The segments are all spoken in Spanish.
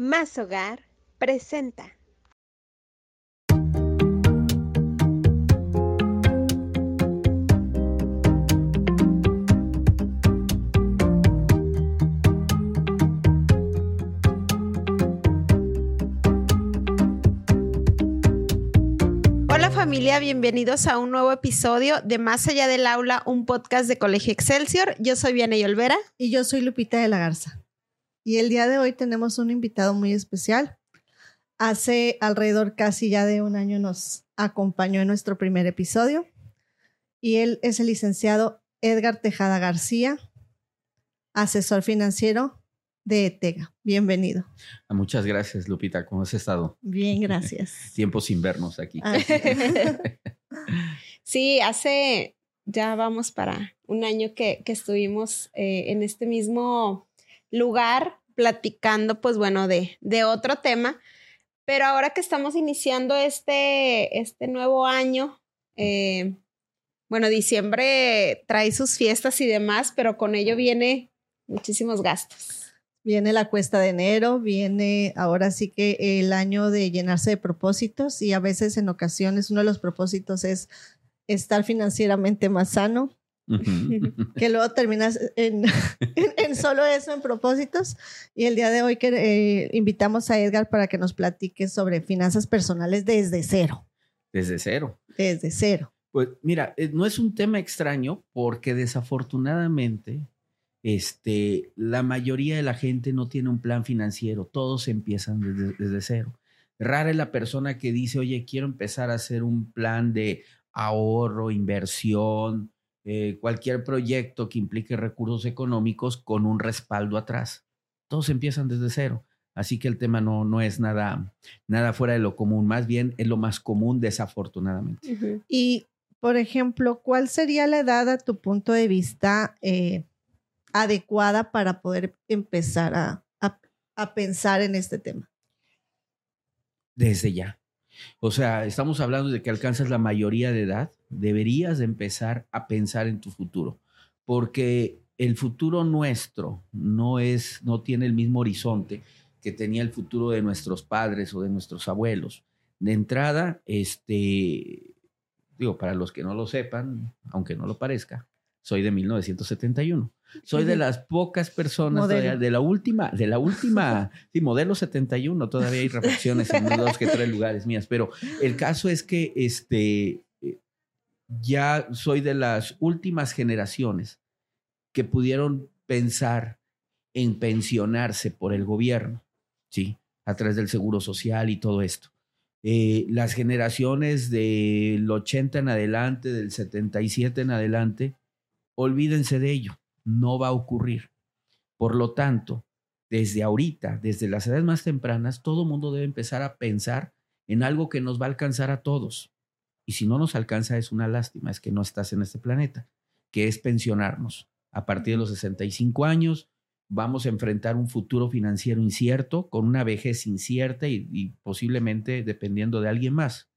Más Hogar presenta. Hola familia, bienvenidos a un nuevo episodio de Más allá del aula, un podcast de Colegio Excelsior. Yo soy Vianey Olvera. Y yo soy Lupita de la Garza. Y el día de hoy tenemos un invitado muy especial. Hace alrededor casi ya de un año nos acompañó en nuestro primer episodio. Y él es el licenciado Edgar Tejada García, asesor financiero de ETEGA. Bienvenido. Ah, Muchas gracias, Lupita. ¿Cómo has estado? Bien, gracias. Tiempo sin vernos aquí. Ah, Sí, hace ya vamos para un año que, que estuvimos eh, en este mismo lugar platicando, pues bueno, de, de otro tema. Pero ahora que estamos iniciando este, este nuevo año, eh, bueno, diciembre trae sus fiestas y demás, pero con ello viene muchísimos gastos. Viene la cuesta de enero, viene ahora sí que el año de llenarse de propósitos y a veces en ocasiones uno de los propósitos es estar financieramente más sano, Que luego terminas en, en- en solo eso, en propósitos. Y el día de hoy que, eh, invitamos a Edgar para que nos platique sobre finanzas personales desde cero, Desde cero. desde cero. Pues mira, eh, no es un tema extraño porque desafortunadamente este, la mayoría de la gente no tiene un plan financiero. Todos empiezan desde, desde cero. Rara es la persona que dice, oye, quiero empezar a hacer un plan de ahorro, inversión, eh, cualquier proyecto que implique recursos económicos con un respaldo atrás. Todos empiezan desde cero. Así que el tema no, no es nada, nada fuera de lo común, más bien es lo más común desafortunadamente. Y, por ejemplo, ¿cuál sería la edad a tu punto de vista eh, adecuada para poder empezar a, a- a pensar en este tema? desde ya. O sea, estamos hablando de que alcanzas la mayoría de edad, deberías de empezar a pensar en tu futuro, porque el futuro nuestro no es no tiene el mismo horizonte que tenía el futuro de nuestros padres o de nuestros abuelos. De entrada, este digo, para los que no lo sepan, aunque no lo parezca, soy de 1971. Soy de las pocas personas todavía, de la última, de la última, sí, modelo 71, todavía hay reflexiones en dos que tres lugares mías, pero el caso es que este, ya soy de las últimas generaciones que pudieron pensar en pensionarse por el gobierno, ¿sí? A través del seguro social y todo esto. Eh, las generaciones del 80 en adelante, del 77 en adelante, olvídense de ello, no va a ocurrir. Por lo tanto, desde ahorita, desde las edades más tempranas, todo mundo debe empezar a pensar en algo que nos va a alcanzar a todos. Y si no nos alcanza es una lástima, es que no estás en este planeta, que es pensionarnos. A partir de los 65 años vamos a enfrentar un futuro financiero incierto, con una vejez incierta y, y posiblemente dependiendo de alguien más.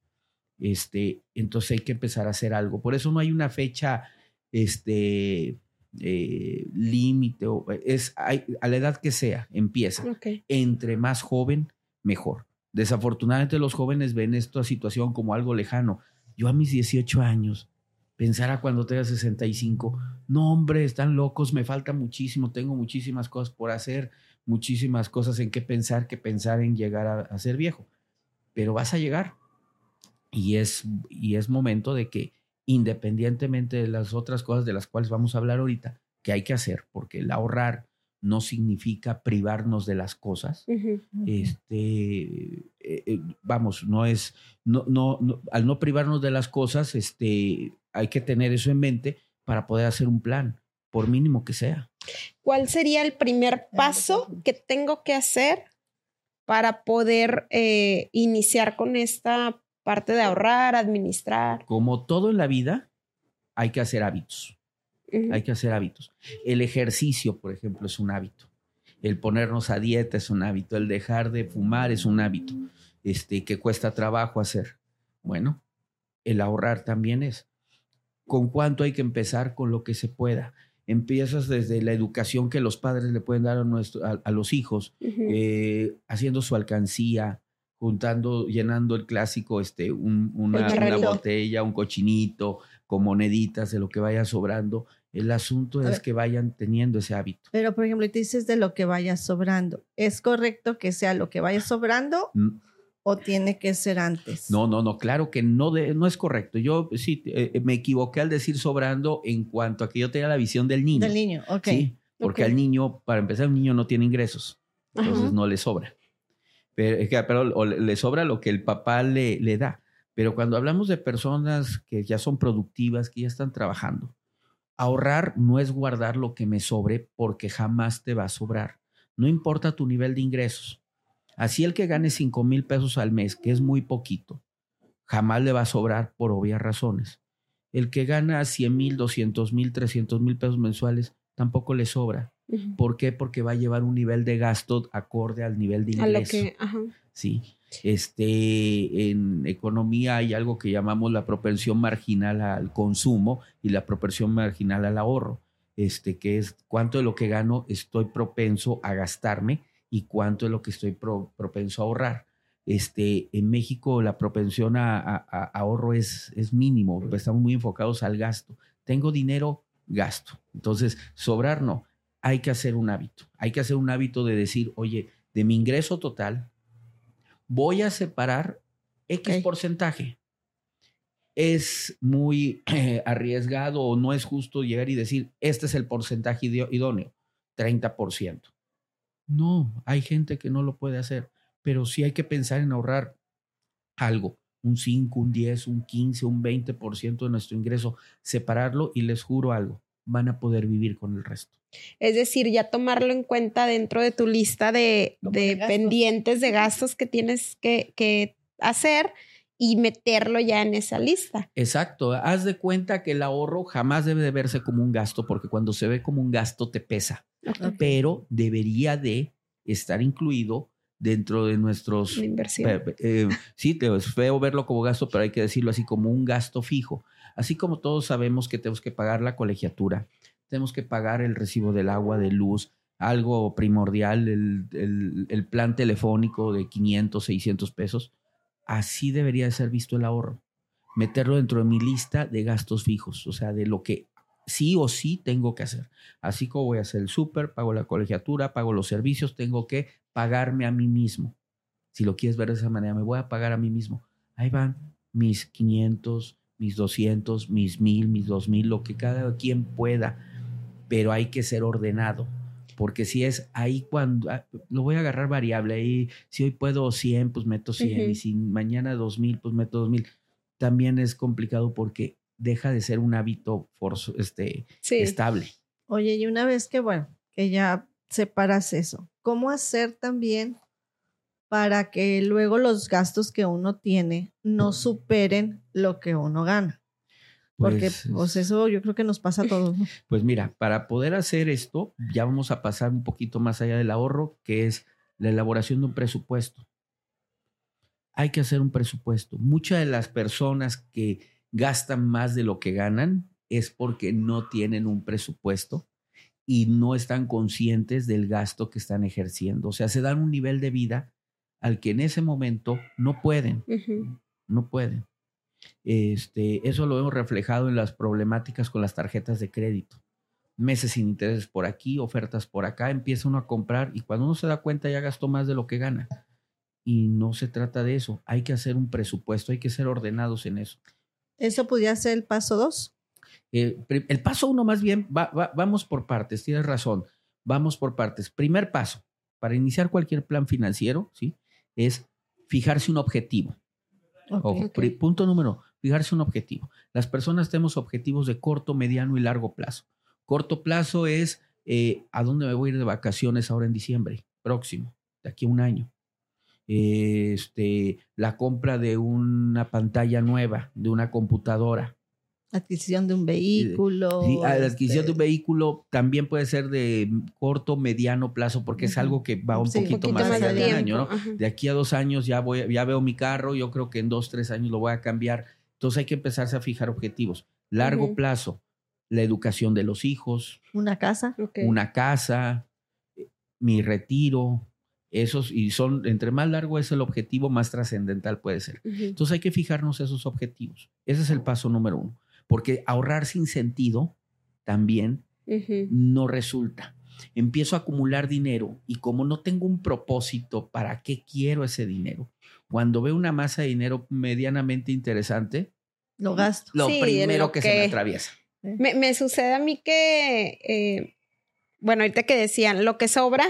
Este, entonces hay que empezar a hacer algo. Por eso no hay una fecha este, eh, límite, es hay- a la edad que sea, empieza. Entre más joven, mejor. Desafortunadamente los jóvenes ven esta situación como algo lejano. Yo a mis 18 años, pensar a cuando tenga 65, no hombre, están locos, me falta muchísimo, tengo muchísimas cosas por hacer, muchísimas cosas en qué pensar, que pensar en llegar a, a ser viejo. Pero vas a llegar. Y es, y es momento de que independientemente de las otras cosas de las cuales vamos a hablar ahorita, que hay que hacer, porque el ahorrar no significa privarnos de las cosas. Este, eh, eh, vamos, no es, no, no, no- al no privarnos de las cosas, este, hay que tener eso en mente para poder hacer un plan, por mínimo que sea. ¿Cuál sería el primer paso que tengo que hacer para poder eh, iniciar con esta parte de ahorrar, administrar? Como todo en la vida, hay que hacer hábitos. Hay que hacer hábitos. El ejercicio, por ejemplo, es un hábito. El ponernos a dieta es un hábito. El dejar de fumar es un hábito. Este, que cuesta trabajo hacer. Bueno, el ahorrar también es. ¿Con cuánto hay que empezar? Con lo que se pueda. empiezas desde la educación que los padres le pueden dar a, nuestro, a, los hijos, eh, haciendo su alcancía, juntando, llenando el clásico, este, una, una, botella, un cochinito, con moneditas de lo que vaya sobrando. El asunto es que vayan teniendo ese hábito. Pero, por ejemplo, te dices de lo que vaya sobrando. ¿Es correcto que sea lo que vaya sobrando? ¿O tiene que ser antes? No, no, no, claro que no, no es correcto. Yo sí eh, me equivoqué al decir sobrando en cuanto a que yo tenía la visión del niño. Del niño, ok. Sí, porque al niño, para empezar, un niño no tiene ingresos, entonces no le sobra. Pero, pero le sobra lo que el papá le, le da. Pero cuando hablamos de personas que ya son productivas, que ya están trabajando, ahorrar no es guardar lo que me sobre porque jamás te va a sobrar. No importa tu nivel de ingresos. Así el que gane 5 mil pesos al mes, que es muy poquito, jamás le va a sobrar por obvias razones. El que gana 100 mil, 200 mil, 300 mil pesos mensuales, tampoco le sobra. ¿Por qué? Porque va a llevar un nivel de gasto acorde al nivel de ingreso. Sí. Este, en economía hay algo que llamamos la propensión marginal al consumo y la propensión marginal al ahorro. Este, que es cuánto de lo que gano estoy propenso a gastarme y cuánto es lo que estoy propenso a ahorrar. Este, en México la propensión a, ahorro es, es mínimo, estamos muy enfocados al gasto. Tengo dinero, gasto. Entonces, sobrar no, hay que hacer un hábito. Hay que hacer un hábito de decir, oye, de mi ingreso total, voy a separar X porcentaje. Es muy eh, arriesgado o no es justo llegar y decir, este es el porcentaje idóneo, 30%. No, hay gente que no lo puede hacer, pero sí hay que pensar en ahorrar algo, un 5, un 10, un 15, un 20% de nuestro ingreso, separarlo y les juro algo, van a poder vivir con el resto. Es decir, ya tomarlo en cuenta dentro de tu lista de, pendientes de gastos que tienes que, que hacer y meterlo ya en esa lista. Exacto. Haz de cuenta que el ahorro jamás debe de verse como un gasto, porque cuando se ve como un gasto te pesa pero debería de estar incluido dentro de nuestros... Inversión. Eh, sí, es feo verlo como gasto, pero hay que decirlo así como un gasto fijo. Así como todos sabemos que tenemos que pagar la colegiatura, tenemos que pagar el recibo del agua, de luz, algo primordial, el, el plan telefónico de 500, 600 pesos. Así debería de ser visto el ahorro. Meterlo dentro de mi lista de gastos fijos, o sea, de lo que sí o sí tengo que hacer. Así como voy a hacer el súper, pago la colegiatura, pago los servicios, tengo que pagarme a mí mismo. Si lo quieres ver de esa manera, me voy a pagar a mí mismo. Ahí van mis 500, mis 200, mis 1000, mis 2000, lo que cada quien pueda, pero hay que ser ordenado. Porque si es ahí cuando ah, lo voy a agarrar variable, ahí si hoy puedo 100, pues meto 100, y si mañana 2000, pues meto 2000. También es complicado porque deja de ser un hábito este, estable. Oye, y una vez que, bueno, que ya separas eso, ¿cómo hacer también para que luego los gastos que uno tiene no superen lo que uno gana? Porque pues, pues eso yo creo que nos pasa a todos. Pues mira, para poder hacer esto, ya vamos a pasar un poquito más allá del ahorro, que es la elaboración de un presupuesto. Hay que hacer un presupuesto. Muchas de las personas que gastan más de lo que ganan es porque no tienen un presupuesto y no están conscientes del gasto que están ejerciendo. O sea, se dan un nivel de vida al que en ese momento no pueden, no pueden. Este, eso lo hemos reflejado en las problemáticas con las tarjetas de crédito. Meses sin intereses por aquí, ofertas por acá, empieza uno a comprar y cuando uno se da cuenta ya gastó más de lo que gana. Y no se trata de eso, hay que hacer un presupuesto, hay que ser ordenados en eso. ¿Eso podría ser el paso dos? Eh, el paso uno más bien, vamos por partes, tienes razón, vamos por partes. Primer paso, para iniciar cualquier plan financiero, ¿sí? Es fijarse un objetivo. Punto número, fijarse un objetivo. Las personas tenemos objetivos de corto, mediano y largo plazo. Corto plazo es eh, a dónde me voy a ir de vacaciones ahora en diciembre, próximo, de aquí a un año este, la compra de una pantalla nueva, de una computadora. Adquisición de un vehículo. Sí, la adquisición de un este vehículo también puede ser de corto, mediano plazo, porque es algo que va un poquito, más allá del año, ¿no? De aquí a dos años ya voy, ya veo mi carro, yo creo que en dos, tres años lo voy a cambiar. Entonces hay que empezarse a fijar objetivos. Largo plazo, la educación de los hijos, Una casa. Una casa, mi retiro, esos, y son, entre más largo es el objetivo, más trascendental puede ser. Ujú. Entonces hay que fijarnos esos objetivos. Ese es el paso número uno. Porque ahorrar sin sentido también no resulta. Empiezo a acumular dinero y como no tengo un propósito, ¿para qué quiero ese dinero? Cuando veo una masa de dinero medianamente interesante, Lo gasto. lo Sí, primero lo que, se me atraviesa. Me, me sucede a mí que, eh, bueno, ahorita que decían, lo que sobra,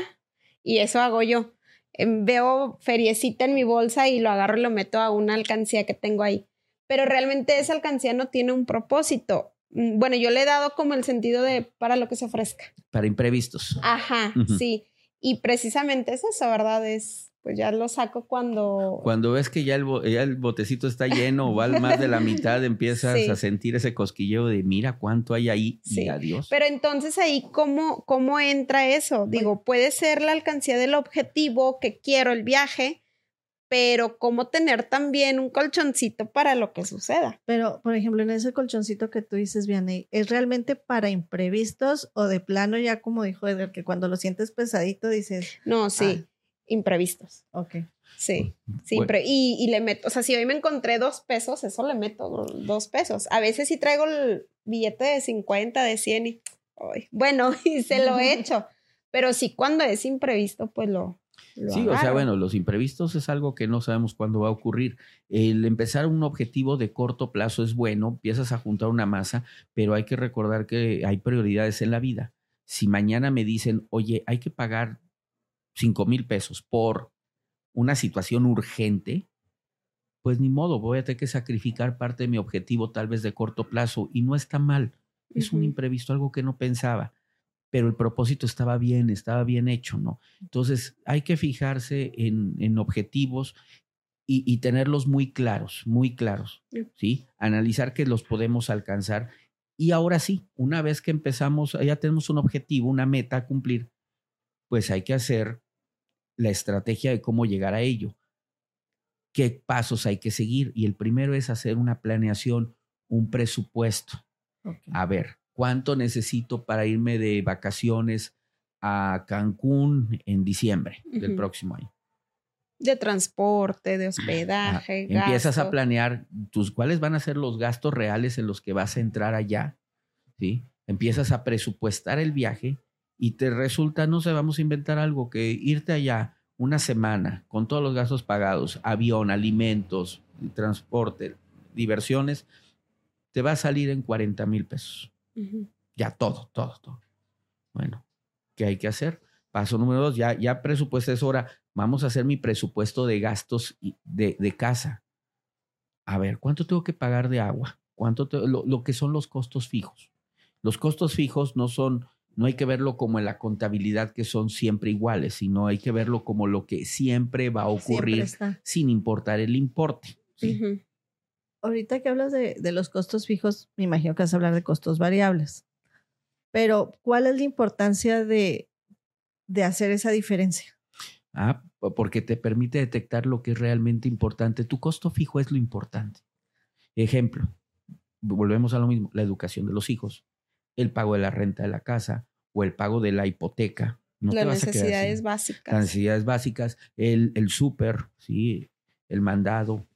y eso hago yo. Em, veo feriecita en mi bolsa y lo agarro y lo meto a una alcancía que tengo ahí. Pero realmente esa alcancía no tiene un propósito. Mm, Bueno, yo le he dado como el sentido de para lo que se ofrezca. Para imprevistos. Ajá, sí. Y precisamente es eso, ¿verdad? Es, pues ya lo saco cuando... Cuando ves que ya el, bo- ya el botecito está lleno o va más de la mitad, empiezas Sí. a sentir ese cosquilleo de mira cuánto hay ahí Sí. y adiós. Pero entonces ahí, ¿cómo, ¿cómo entra eso? Digo, puede ser la alcancía del objetivo que quiero, el viaje, pero ¿cómo tener también un colchoncito para lo que suceda? Pero, por ejemplo, en ese colchoncito que tú dices, Vianney, ¿es realmente para imprevistos o de plano ya como dijo Edgar, que cuando lo sientes pesadito dices, No, sí, imprevistos. ok, Sí, sí, Bueno. impre- y, y le meto, o sea, si hoy me encontré dos pesos, eso le meto dos pesos. A veces sí traigo el billete de 50, de 100 y, ay, bueno, y se lo he hecho. Pero sí, cuando es imprevisto, pues lo... lo Sí, o sea, bueno, los imprevistos es algo que no sabemos cuándo va a ocurrir. El empezar un objetivo de corto plazo es bueno, empiezas a juntar una masa, pero hay que recordar que hay prioridades en la vida. Si mañana me dicen, oye, hay que pagar 5 mil pesos por una situación urgente, pues ni modo, voy a tener que sacrificar parte de mi objetivo tal vez de corto plazo y no está mal. Es un Ujú. imprevisto, algo que no pensaba, pero el propósito estaba bien, estaba bien hecho, ¿no? Entonces hay que fijarse en, en objetivos y, y tenerlos muy claros, muy claros, Sí. ¿sí? Analizar que los podemos alcanzar. Y ahora sí, una vez que empezamos, ya tenemos un objetivo, una meta a cumplir, pues hay que hacer la estrategia de cómo llegar a ello. ¿Qué pasos hay que seguir? Y el primero es hacer una planeación, un presupuesto a ver, ¿cuánto necesito para irme de vacaciones a Cancún en diciembre del próximo año? De transporte, de Ah, hospedaje. Empiezas a planear tus cuáles van a ser los gastos reales en los que vas a entrar allá, ¿sí? Empiezas a presupuestar el viaje y te resulta, no sé, vamos a inventar algo, que irte allá una semana con todos los gastos pagados, avión, alimentos, transporte, diversiones, te va a salir en 40 mil pesos. Ya todo, todo, todo. Bueno, ¿qué hay que hacer? Paso número dos, ya, ya presupuesto es hora. Vamos a hacer mi presupuesto de gastos de, de casa. A ver, ¿cuánto tengo que pagar de agua? ¿Cuánto te- lo, lo que son los costos fijos? Los costos fijos no son, no hay que verlo como en la contabilidad que son siempre iguales, sino hay que verlo como lo que siempre va a ocurrir sin importar el importe. Ahorita que hablas de, de los costos fijos, me imagino que vas a hablar de costos variables. Pero, ¿cuál es la importancia de, de hacer esa diferencia? Ah, po- porque te permite detectar lo que es realmente importante. Tu costo fijo es lo importante. Ejemplo, volvemos a lo mismo, la educación de los hijos, el pago de la renta de la casa o el pago de la hipoteca. No Las necesidades básicas. Las necesidades básicas, el, el súper, ¿sí? el mandado,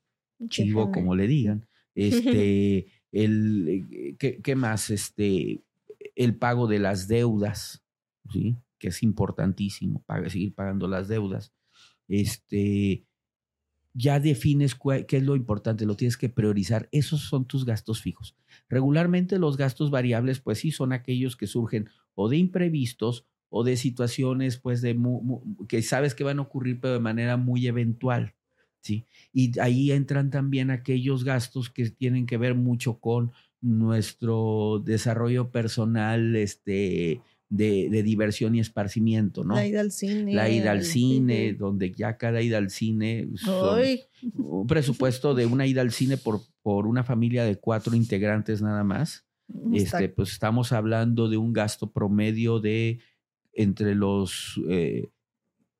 chivo, como le digan. Este, el, eh, ¿qué, qué más? Este, el pago de las deudas, ¿sí? Que es importantísimo, paga- seguir pagando las deudas. Este, ya defines qué es lo importante, lo tienes que priorizar. Esos son tus gastos fijos. Regularmente los gastos variables, pues sí, son aquellos que surgen o de imprevistos o de situaciones, pues, de mu- que sabes que van a ocurrir, pero de manera muy eventual. ¿sí? Y ahí entran también aquellos gastos que tienen que ver mucho con nuestro desarrollo personal este, de, de diversión y esparcimiento, ¿no? La ida al cine. La ida al cine, donde ya cada ida al cine son Ay, un presupuesto de una ida al cine por, por una familia de cuatro integrantes nada más. está- Este, pues estamos hablando de un gasto promedio de entre los, eh,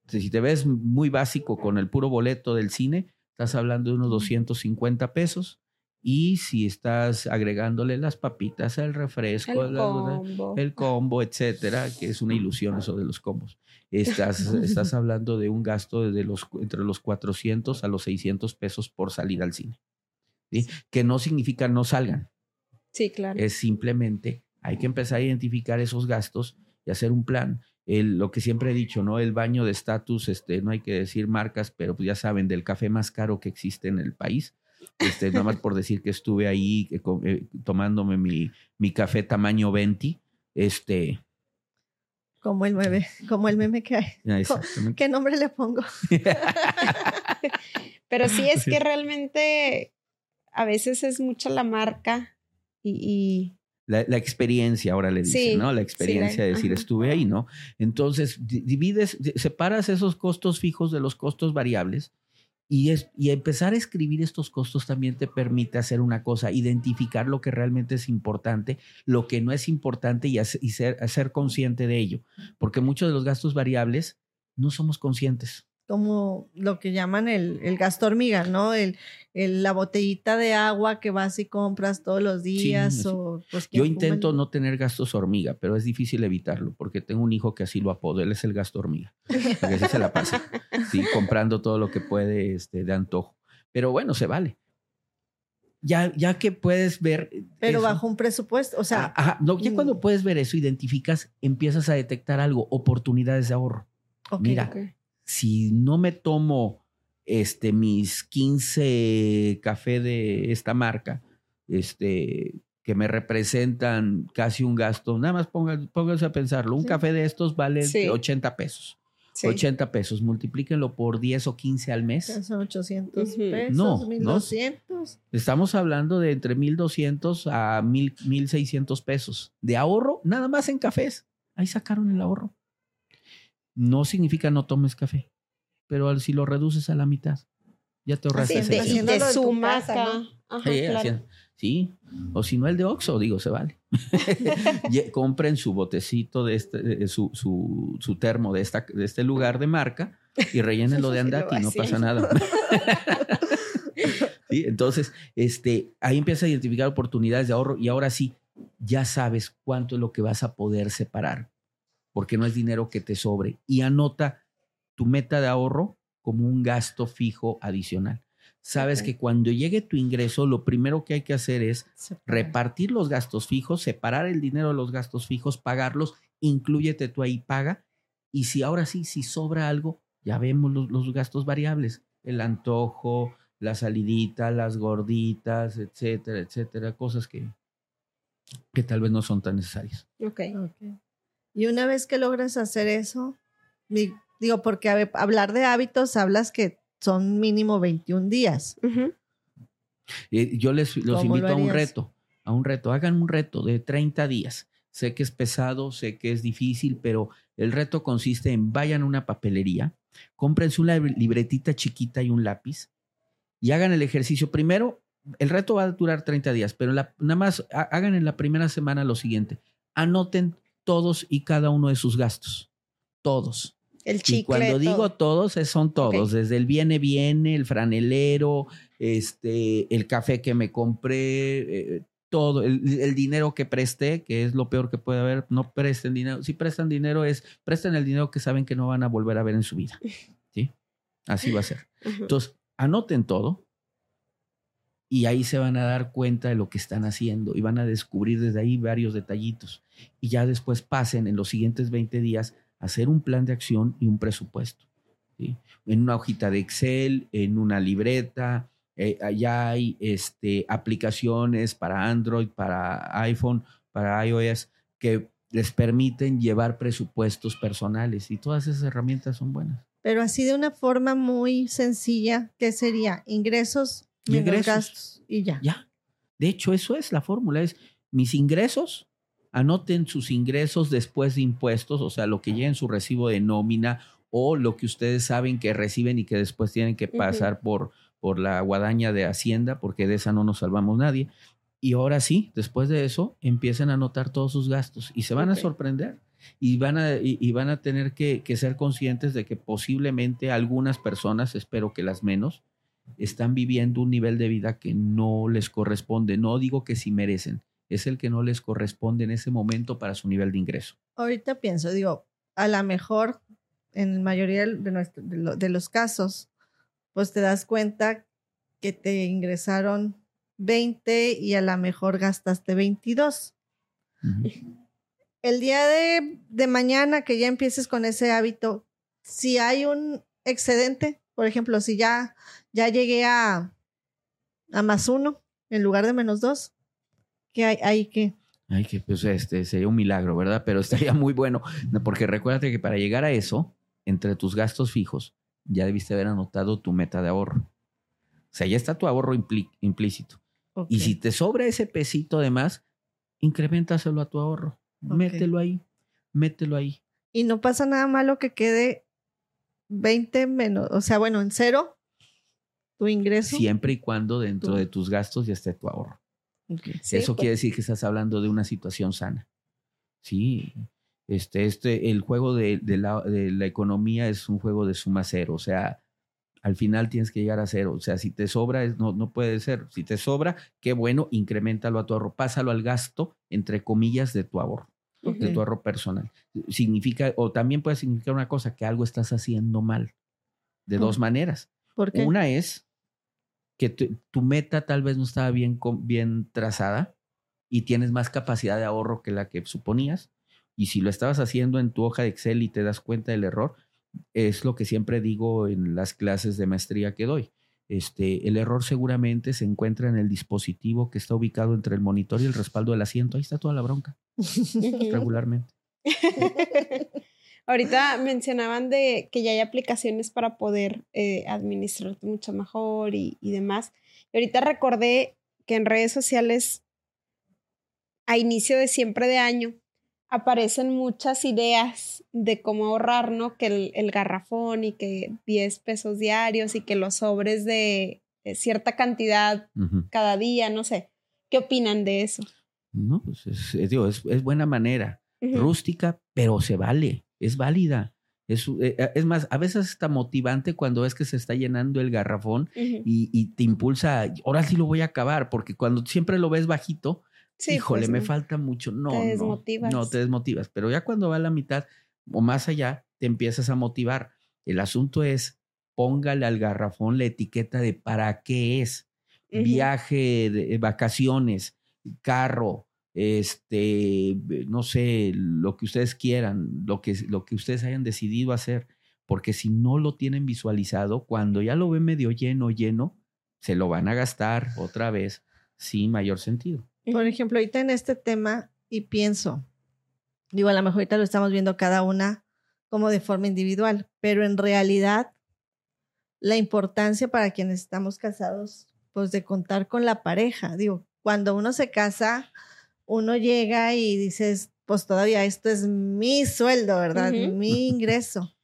si te ves muy básico con el puro boleto del cine, estás hablando de unos 250 pesos Y si estás agregándole las papitas, el refresco, El la- combo. el combo, etcétera, que es una ilusión eso de los combos. Estás, estás hablando de un gasto de los, entre los 400 a los 600 pesos por salir al cine. ¿sí? Que no significa no salgan, Sí, claro. es simplemente hay que empezar a identificar esos gastos y hacer un plan. El- lo que siempre he dicho, ¿no? El baño de estatus, este, no hay que decir marcas, pero pues ya saben, del café más caro que existe en el país. Este, nada más por decir que estuve ahí eh, eh, tomándome mi, mi café tamaño 20. Este, Como el meme, como el meme que hay. exactamente. ¿Qué nombre le pongo? Pero sí es que realmente a veces es mucha la marca y, La, la experiencia, ahora le dicen, Sí, ¿no? La sí, experiencia la- de decir, ajá. estuve ahí, ¿no? Entonces, di- divides, di- separas esos costos fijos de los costos variables y, es, y empezar a escribir estos costos también te permite hacer una cosa, identificar lo que realmente es importante, lo que no es importante y, hace- y ser, ser consciente de ello. Porque muchos de los gastos variables no somos conscientes. Como lo que llaman el, el gasto hormiga, ¿no? El, el- la botellita de agua que vas y compras todos los días. sí. o, pues, Yo intento no tener gastos hormiga, pero es difícil evitarlo porque tengo un hijo que así lo apodo. Él es el gasto hormiga. Porque así se la pasa. Sí, comprando todo lo que puede este, de antojo. Pero bueno, se vale. Ya, ya que puedes ver. Pero eso- bajo un presupuesto. O sea, Ah, ajá, no, ya cuando puedes ver eso, identificas, empiezas a detectar algo, oportunidades de ahorro. ok, mira, Ok. Si no me tomo este, mis 15 café de esta marca, este, que me representan casi un gasto, nada más pongan- pónganse a pensarlo, un Sí. café de estos vale Sí. 80 pesos. Sí. 80 pesos, multiplíquenlo por 10 o 15 al mes. son 800 Ujú. pesos, No, no. 1200. Estamos hablando de entre 1200 a 1000, 1600 pesos de ahorro, nada más en cafés. Ahí sacaron el ahorro. No significa no tomes café, pero al- si lo reduces a la mitad, ya te ahorraste Sí, ese de, acá. ¿no? Ajá, Sí, claro. sí, o si no el de Oxxo, digo, se vale. Compren su botecito de este, de su, su, su termo de, esta, de este lugar de marca y rellénenlo de andati, no pasa nada. Sí, entonces, este, ahí empieza a identificar oportunidades de ahorro y ahora sí, ya sabes cuánto es lo que vas a poder separar, porque no es dinero que te sobre. Y anota tu meta de ahorro como un gasto fijo adicional. Sabes que cuando llegue tu ingreso, lo primero que hay que hacer es repartir los gastos fijos, separar el dinero de los gastos fijos, pagarlos, inclúyete tú ahí, paga. Y si ahora sí, si sobra algo, ya vemos los, los gastos variables, el antojo, la salidita, las gorditas, etcétera, etcétera, cosas que, que tal vez no son tan necesarias. Ok. Ok. Y una vez que logras hacer eso, di- digo, porque a ver, hablar de hábitos, hablas que son mínimo 21 días. Eh, yo les los ¿Cómo lo invito a un reto, a un reto. Hagan un reto de 30 días. Sé que es pesado, sé que es difícil, pero el reto consiste en vayan a una papelería, cómprense una libretita chiquita y un lápiz y hagan el ejercicio. Primero, el reto va a durar 30 días, pero la- nada más ha- hagan en la primera semana lo siguiente. Anoten todos y cada uno de sus gastos. Todos. El Y chicle. cuando digo todo. todos, son todos, desde el viene, viene, el franelero, este, el café que me compré, eh, todo, el, el dinero que presté, que es lo peor que puede haber, no presten dinero. Si prestan dinero es, presten el dinero que saben que no van a volver a ver en su vida. ¿Sí? Así va a ser. Entonces, anoten todo y ahí se van a dar cuenta de lo que están haciendo y van a descubrir desde ahí varios detallitos. Y ya después pasen en los siguientes 20 días a hacer un plan de acción y un presupuesto. En una hojita de Excel, en una libreta. eh, allá hay este, aplicaciones para Android, para iPhone, para iOS, que les permiten llevar presupuestos personales y todas esas herramientas son buenas. Pero así de una forma muy sencilla, ¿qué sería? Ingresos Y menos egresos. gastos y ya. Ya. De hecho, eso es la fórmula, es mis ingresos, anoten sus ingresos después de impuestos, o sea, lo que llegue en su recibo de nómina o lo que ustedes saben que reciben y que después tienen que pasar por, por la guadaña de Hacienda, porque de esa no nos salvamos nadie. Y ahora sí, después de eso, empiecen a anotar todos sus gastos y se van a sorprender. Y van a, y, y van a tener que, que ser conscientes de que posiblemente algunas personas, espero que las menos, están viviendo un nivel de vida que no les corresponde. No digo que sí merecen, es el que no les corresponde en ese momento para su nivel de ingreso. Ahorita pienso, digo, a lo mejor en la mayoría de, nuestro, de, los casos, pues te das cuenta que te ingresaron 20 y a lo mejor gastaste 22. El día de, de, mañana que ya empieces con ese hábito, si hay un excedente, por ejemplo, si ya, ya llegué a, a más uno en lugar de menos dos, ¿qué hay, hay que? Ay, que pues este sería un milagro, ¿verdad? Pero estaría muy bueno, porque recuérdate que para llegar a eso, entre tus gastos fijos, ya debiste haber anotado tu meta de ahorro. O sea, ya está tu ahorro implícito. Y si te sobra ese pesito de más, incrementaselo a tu ahorro. Mételo ahí, mételo ahí. Y no pasa nada malo que quede 20 menos, o sea, bueno, en cero tu ingreso. Siempre y cuando dentro de tus gastos ya esté tu ahorro. Eso quiere pues. decir que estás hablando de una situación sana. Sí, este, este, el juego de, la, de, la, economía es un juego de suma cero, o sea, al final tienes que llegar a cero, o sea, si te sobra, no, no puede ser, si te sobra, qué bueno, incrementalo a tu ahorro, pásalo al gasto, entre comillas, de tu ahorro, de tu ahorro personal. Significa, o también puede significar una cosa, que algo estás haciendo mal, de dos maneras. Una es que tu, meta tal vez no estaba bien, bien trazada y tienes más capacidad de ahorro que la que suponías. Y si lo estabas haciendo en tu hoja de Excel y te das cuenta del error, es lo que siempre digo en las clases de maestría que doy. Este, el error seguramente se encuentra en el dispositivo que está ubicado entre el monitor y el respaldo del asiento. Ahí está toda la bronca. regularmente. Ahorita mencionaban de que ya hay aplicaciones para poder eh, administrarte mucho mejor y, y demás. Y ahorita recordé que en redes sociales, a inicio de siempre de año, aparecen muchas ideas de cómo ahorrar, ¿no? Que el, garrafón y que 10 pesos diarios y que los sobres de, cierta cantidad cada día, no sé. ¿Qué opinan de eso? No, pues es, es, buena manera, rústica, pero se vale es válida. Es, eh, eh, es, más, a veces está motivante cuando ves que se está llenando el garrafón y, te impulsa, ahora sí lo voy a acabar, porque cuando siempre lo ves bajito, híjole, pues me falta mucho. No, te desmotivas. No, te desmotivas. Pero ya cuando va a la mitad o más allá, te empiezas a motivar. El asunto es, póngale al garrafón la etiqueta de para qué es. Viaje, de, vacaciones, carro, este, no sé, lo que ustedes quieran, lo que, lo que ustedes hayan decidido hacer, porque si no lo tienen visualizado, cuando ya lo ven medio lleno, lleno, se lo van a gastar otra vez sin mayor sentido. Por ejemplo, ahorita en este tema, y pienso, digo, a lo mejor ahorita lo estamos viendo cada una como de forma individual, pero en realidad la importancia para quienes estamos casados, pues de contar con la pareja. Digo, cuando uno se casa, uno llega y dices, pues todavía esto es mi sueldo, ¿verdad? Mi ingreso.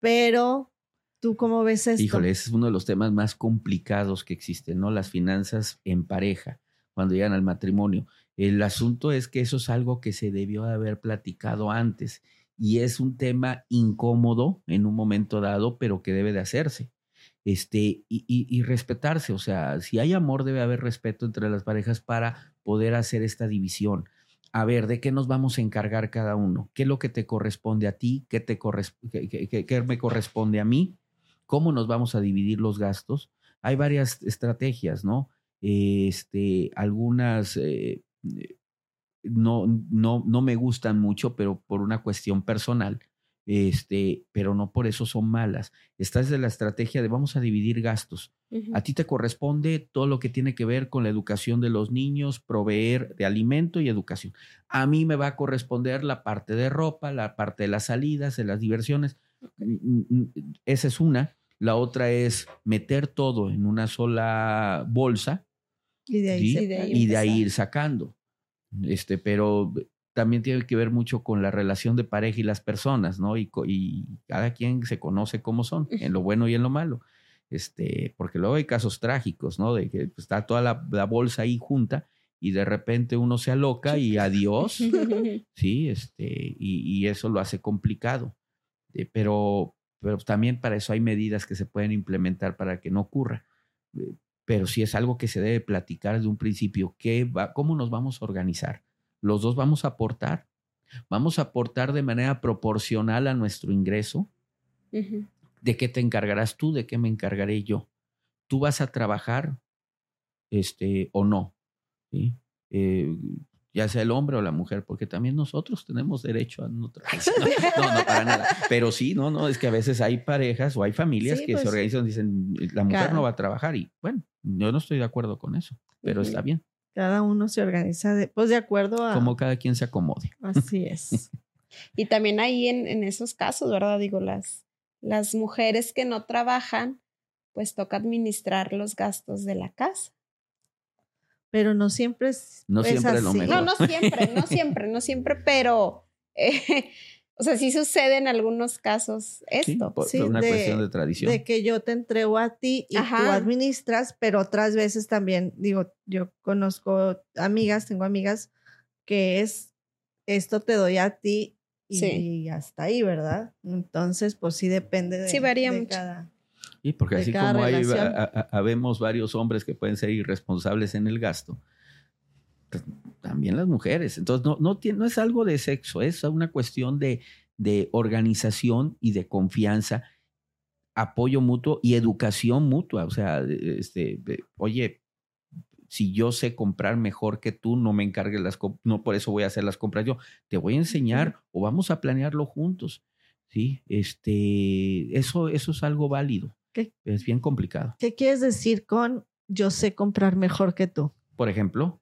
Pero, ¿tú cómo ves esto? Híjole, ese es uno de los temas más complicados que existen, ¿no? Las finanzas en pareja, cuando llegan al matrimonio. El asunto es que eso es algo que se debió de haber platicado antes y es un tema incómodo en un momento dado, pero que debe de hacerse. Este, y, y respetarse, o sea, si hay amor, debe haber respeto entre las parejas para poder hacer esta división. A ver, ¿de qué nos vamos a encargar cada uno? ¿Qué es lo que te corresponde a ti? ¿Qué, te qué, me corresponde a mí? ¿Cómo nos vamos a dividir los gastos? Hay varias estrategias, ¿no? Este, algunas eh, no, no, no me gustan mucho, pero por una cuestión personal, este, pero no por eso son malas. Esta es de la estrategia de vamos a dividir gastos. A ti te corresponde todo lo que tiene que ver con la educación de los niños, proveer de alimento y educación. A mí me va a corresponder la parte de ropa, la parte de las salidas, de las diversiones. Esa es una. La otra es meter todo en una sola bolsa y de ahí, y de ahí ir sacando. Este, pero también tiene que ver mucho con la relación de pareja y las personas, ¿no? Y, y cada quien se conoce cómo son, en lo bueno y en lo malo este, porque luego hay casos trágicos, ¿no? De que pues, está toda la, bolsa ahí junta y de repente uno se aloca y adiós, sí, este, y, eso lo hace complicado. Eh, pero, pero también para eso hay medidas que se pueden implementar para que no ocurra. eh, pero sí es algo que se debe platicar desde un principio. ¿Qué va, ¿Cómo nos vamos a organizar? Los dos vamos a aportar. Vamos a aportar de manera proporcional a nuestro ingreso. ¿De qué te encargarás tú? ¿De qué me encargaré yo? ¿Tú vas a trabajar este, o no? ¿Sí? Eh, ya sea el hombre o la mujer, porque también nosotros tenemos derecho a no trabajar. No, no, para nada. Pero sí, no, no, es que a veces hay parejas o hay familias que se pues organizan y dicen, la mujer no va a trabajar y bueno, yo no estoy de acuerdo con eso, pero está bien. Cada uno se organiza de, pues de acuerdo a... Como cada quien se acomode. Así es. y también ahí en, en, esos casos, ¿verdad? Digo, las, las mujeres que no trabajan, pues toca administrar los gastos de la casa pero no siempre es, no siempre así. Lo mejor. No, no siempre, no siempre, no siempre, pero, eh, o sea, sí sucede en algunos casos esto. Sí, por, una cuestión de tradición. De que yo te entrego a ti y tú administras, pero otras veces también, digo, yo conozco amigas, tengo amigas que es, esto te doy a ti y, hasta ahí, ¿verdad? Entonces, pues sí depende de, sí, varía de mucho. cada y porque así como hay, habemos varios hombres que pueden ser irresponsables en el gasto, pues, también las mujeres. Entonces, no, no, no es algo de sexo, es una cuestión de, de organización y de confianza, apoyo mutuo y educación mutua. O sea, este, oye, si yo sé comprar mejor que tú, no me encargues las no por eso voy a hacer las compras yo. Te voy a enseñar o vamos a planearlo juntos. Sí, este, eso, eso es algo válido. Es bien complicado. ¿Qué quieres decir con yo sé comprar mejor que tú? Por ejemplo,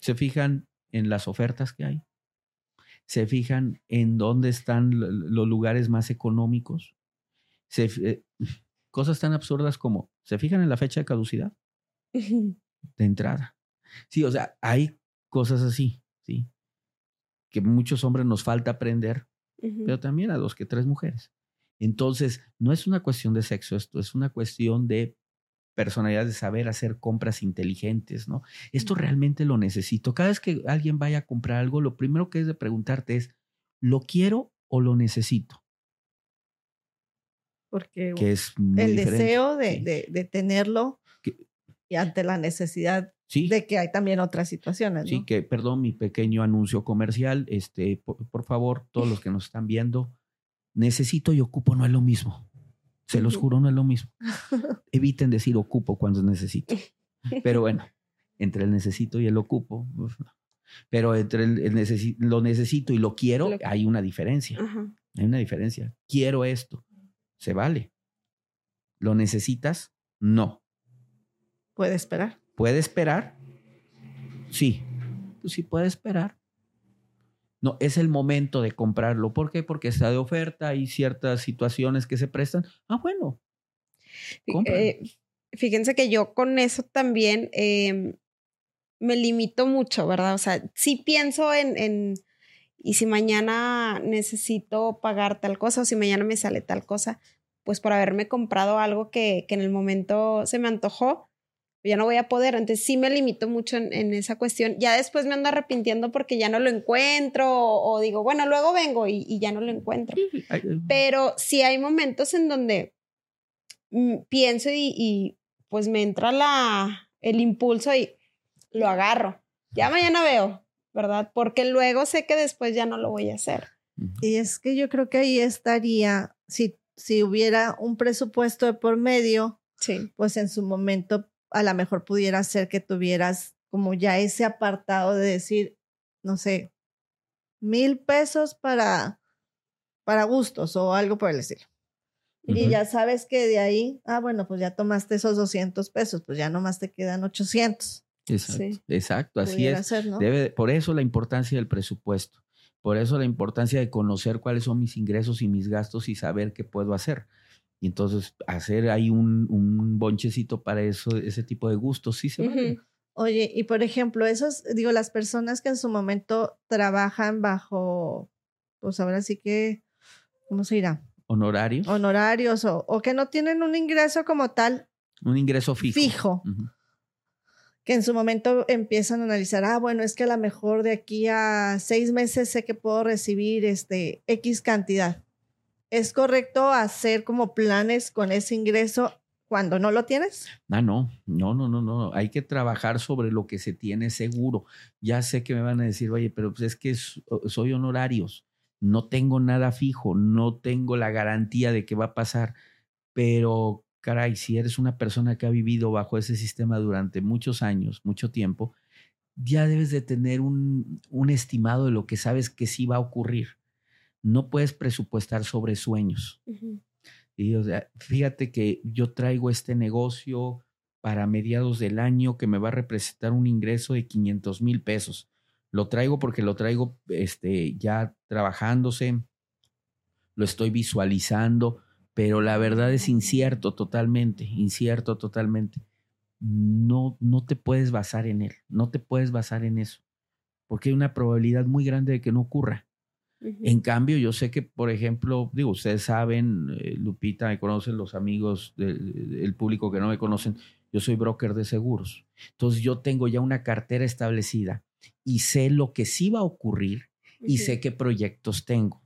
se fijan en las ofertas que hay, se fijan en dónde están los lugares más económicos, eh, cosas tan absurdas como se fijan en la fecha de caducidad de entrada. Sí, o sea, hay cosas así, sí, que muchos hombres nos falta aprender, pero también a dos que tres mujeres. Entonces, no es una cuestión de sexo esto, es una cuestión de personalidad, de saber hacer compras inteligentes, ¿no? Esto realmente lo necesito. Cada vez que alguien vaya a comprar algo, lo primero que es de preguntarte es, ¿lo quiero o lo necesito? Porque es el deseo de, tenerlo y ante la necesidad de que hay también otras situaciones. ¿no? Sí, que, perdón, mi pequeño anuncio comercial, este, por favor, todos los que nos están viendo, necesito y ocupo no es lo mismo. Se los juro, no es lo mismo. Eviten decir ocupo cuando necesito. Pero bueno, entre el necesito y el ocupo, pero entre el, lo necesito y lo quiero, hay una diferencia. Hay una diferencia. Quiero esto. Se vale. ¿Lo necesitas? No. ¿Puede esperar? ¿Puede esperar? Sí. Pues sí puede esperar. No, es el momento de comprarlo. ¿Por qué? Porque está de oferta, hay ciertas situaciones que se prestan. Ah, bueno. Eh, fíjense que yo con eso también em, me limito mucho, ¿verdad? O sea, sí pienso en, en, y si mañana necesito pagar tal cosa o si mañana me sale tal cosa, pues por haberme comprado algo que, que en el momento se me antojó, ya no voy a poder. Entonces sí me limito mucho en, esa cuestión. Ya después me ando arrepintiendo porque ya no lo encuentro o, digo, bueno, luego vengo y, ya no lo encuentro. Pero sí hay momentos en donde mm, pienso y, pues me entra la, el impulso y lo agarro. Ya mañana veo, ¿verdad? Porque luego sé que después ya no lo voy a hacer. Y es que yo creo que ahí estaría, si, si hubiera un presupuesto de por medio, sí. pues en su momento a lo mejor pudiera ser que tuvieras como ya ese apartado de decir, no sé, mil pesos para, para gustos o algo por el estilo. Y ya sabes que de ahí, ah, bueno, pues ya tomaste esos 200 pesos, pues ya nomás te quedan 800. Exacto, exacto así es. Debe, por eso la importancia del presupuesto, por eso la importancia de conocer cuáles son mis ingresos y mis gastos y saber qué puedo hacer. Y entonces hacer ahí un, un bonchecito para eso, ese tipo de gustos, sí se Oye, y por ejemplo, esos, digo, las personas que en su momento trabajan bajo, pues ahora sí que, ¿cómo se dirá? Honorarios. Honorarios o, o que no tienen un ingreso como tal. Un ingreso fijo. Fijo. Que en su momento empiezan a analizar, ah, bueno, es que a lo mejor de aquí a seis meses sé que puedo recibir este X cantidad es correcto hacer como planes con ese ingreso cuando no lo tienes? Ah, no, no, no, no, no. Hay que trabajar sobre lo que se tiene seguro. Ya sé que me van a decir, oye, pero pues es que soy honorarios, no tengo nada fijo, no tengo la garantía de que va a pasar, pero caray, si eres una persona que ha vivido bajo ese sistema durante muchos años, mucho tiempo, ya debes de tener un, un estimado de lo que sabes que sí va a ocurrir. No puedes presupuestar sobre sueños. Y o sea, fíjate que yo traigo este negocio para mediados del año que me va a representar un ingreso de 500 mil pesos. Lo traigo porque lo traigo este, ya trabajándose, lo estoy visualizando, pero la verdad es incierto totalmente, incierto totalmente. No, no te puedes basar en él, no te puedes basar en eso, porque hay una probabilidad muy grande de que no ocurra. En cambio, yo sé que, por ejemplo, digo, ustedes saben, eh, Lupita, me conocen los amigos del público que no me conocen, yo soy broker de seguros. Entonces yo tengo ya una cartera establecida y sé lo que sí va a ocurrir y sé qué proyectos tengo.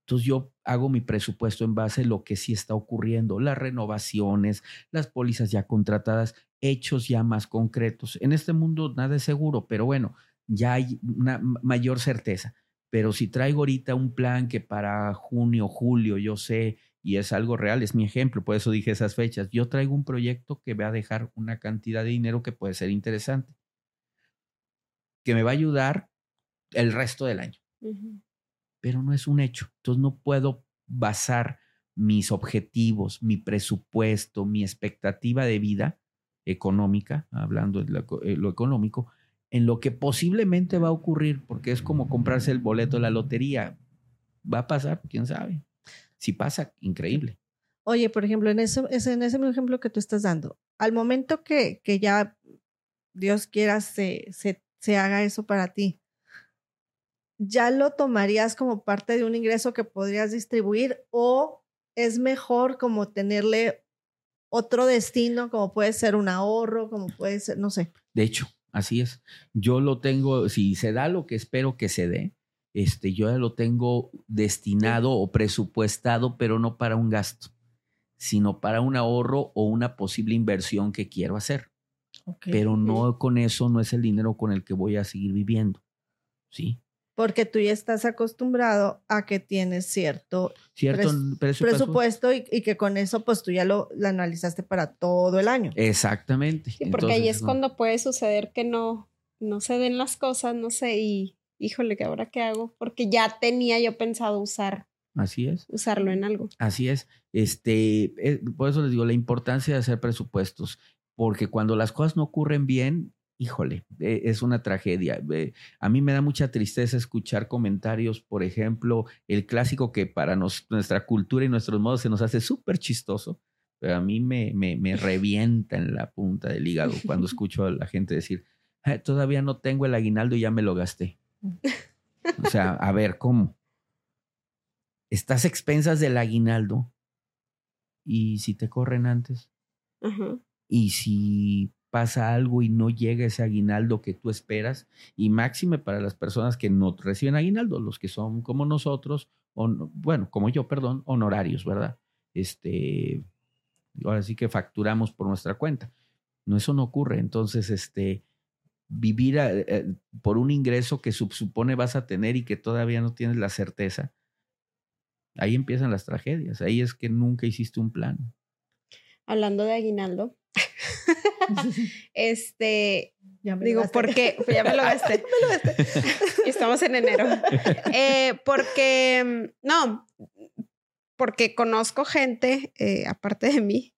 Entonces yo hago mi presupuesto en base a lo que sí está ocurriendo, las renovaciones, las pólizas ya contratadas, hechos ya más concretos. En este mundo nada es seguro, pero bueno, ya hay una mayor certeza. Pero si traigo ahorita un plan que para junio, julio, yo sé, y es algo real, es mi ejemplo, por eso dije esas fechas, yo traigo un proyecto que va a dejar una cantidad de dinero que puede ser interesante, que me va a ayudar el resto del año. Pero no es un hecho. Entonces no puedo basar mis objetivos, mi presupuesto, mi expectativa de vida económica, hablando de eh, lo económico, en lo que posiblemente va a ocurrir, porque es como comprarse el boleto de la lotería. ¿Va a pasar? ¿Quién sabe? Si pasa, increíble. Oye, por ejemplo, en, eso, en ese mismo ejemplo que tú estás dando, al momento que, que ya Dios quiera se, se, se haga eso para ti, ¿ya lo tomarías como parte de un ingreso que podrías distribuir o es mejor como tenerle otro destino, como puede ser un ahorro, como puede ser, no sé? De hecho, Así es. Yo lo tengo, si se da lo que espero que se dé, este, yo ya lo tengo destinado o presupuestado, pero no para un gasto, sino para un ahorro o una posible inversión que quiero hacer. Pero no con eso, no es el dinero con el que voy a seguir viviendo. ¿Sí? Porque tú ya estás acostumbrado a que tienes cierto, cierto presupuesto, y, que con eso pues tú ya lo, analizaste para todo el año. Exactamente. porque ahí es cuando puede suceder que no, no se den las cosas, no sé, y híjole, ¿qué ahora qué hago? Porque ya tenía yo pensado usar. Así es. Usarlo en algo. Así es. Este, eh, por eso les digo, la importancia de hacer presupuestos, porque cuando las cosas no ocurren bien, híjole, e, es una tragedia. A mí me da mucha tristeza escuchar comentarios, por ejemplo, el clásico que para nuestra cultura y nuestros modos se nos hace súper chistoso, pero a mí me, me, revienta en la punta del hígado cuando escucho a la gente decir, todavía no tengo el aguinaldo y ya me lo gasté. O sea, a ver, ¿cómo? Estás expensas del aguinaldo y si te corren antes. Y si pasa algo y no llega ese aguinaldo que tú esperas, y máxime para las personas que no reciben aguinaldo, los que son como nosotros, o, bueno, como yo, perdón, honorarios, ¿verdad? Este, ahora sí que facturamos por nuestra cuenta. No, eso no ocurre. Entonces, este, vivir eh, por un ingreso que supone vas a tener y que todavía no tienes la certeza, ahí empiezan las tragedias. Ahí es que nunca hiciste un plan. Hablando de aguinaldo, este, digo, porque pues, ya me lo gasté. Estamos en enero. Eh, porque, no, porque conozco gente, eh, aparte de mí,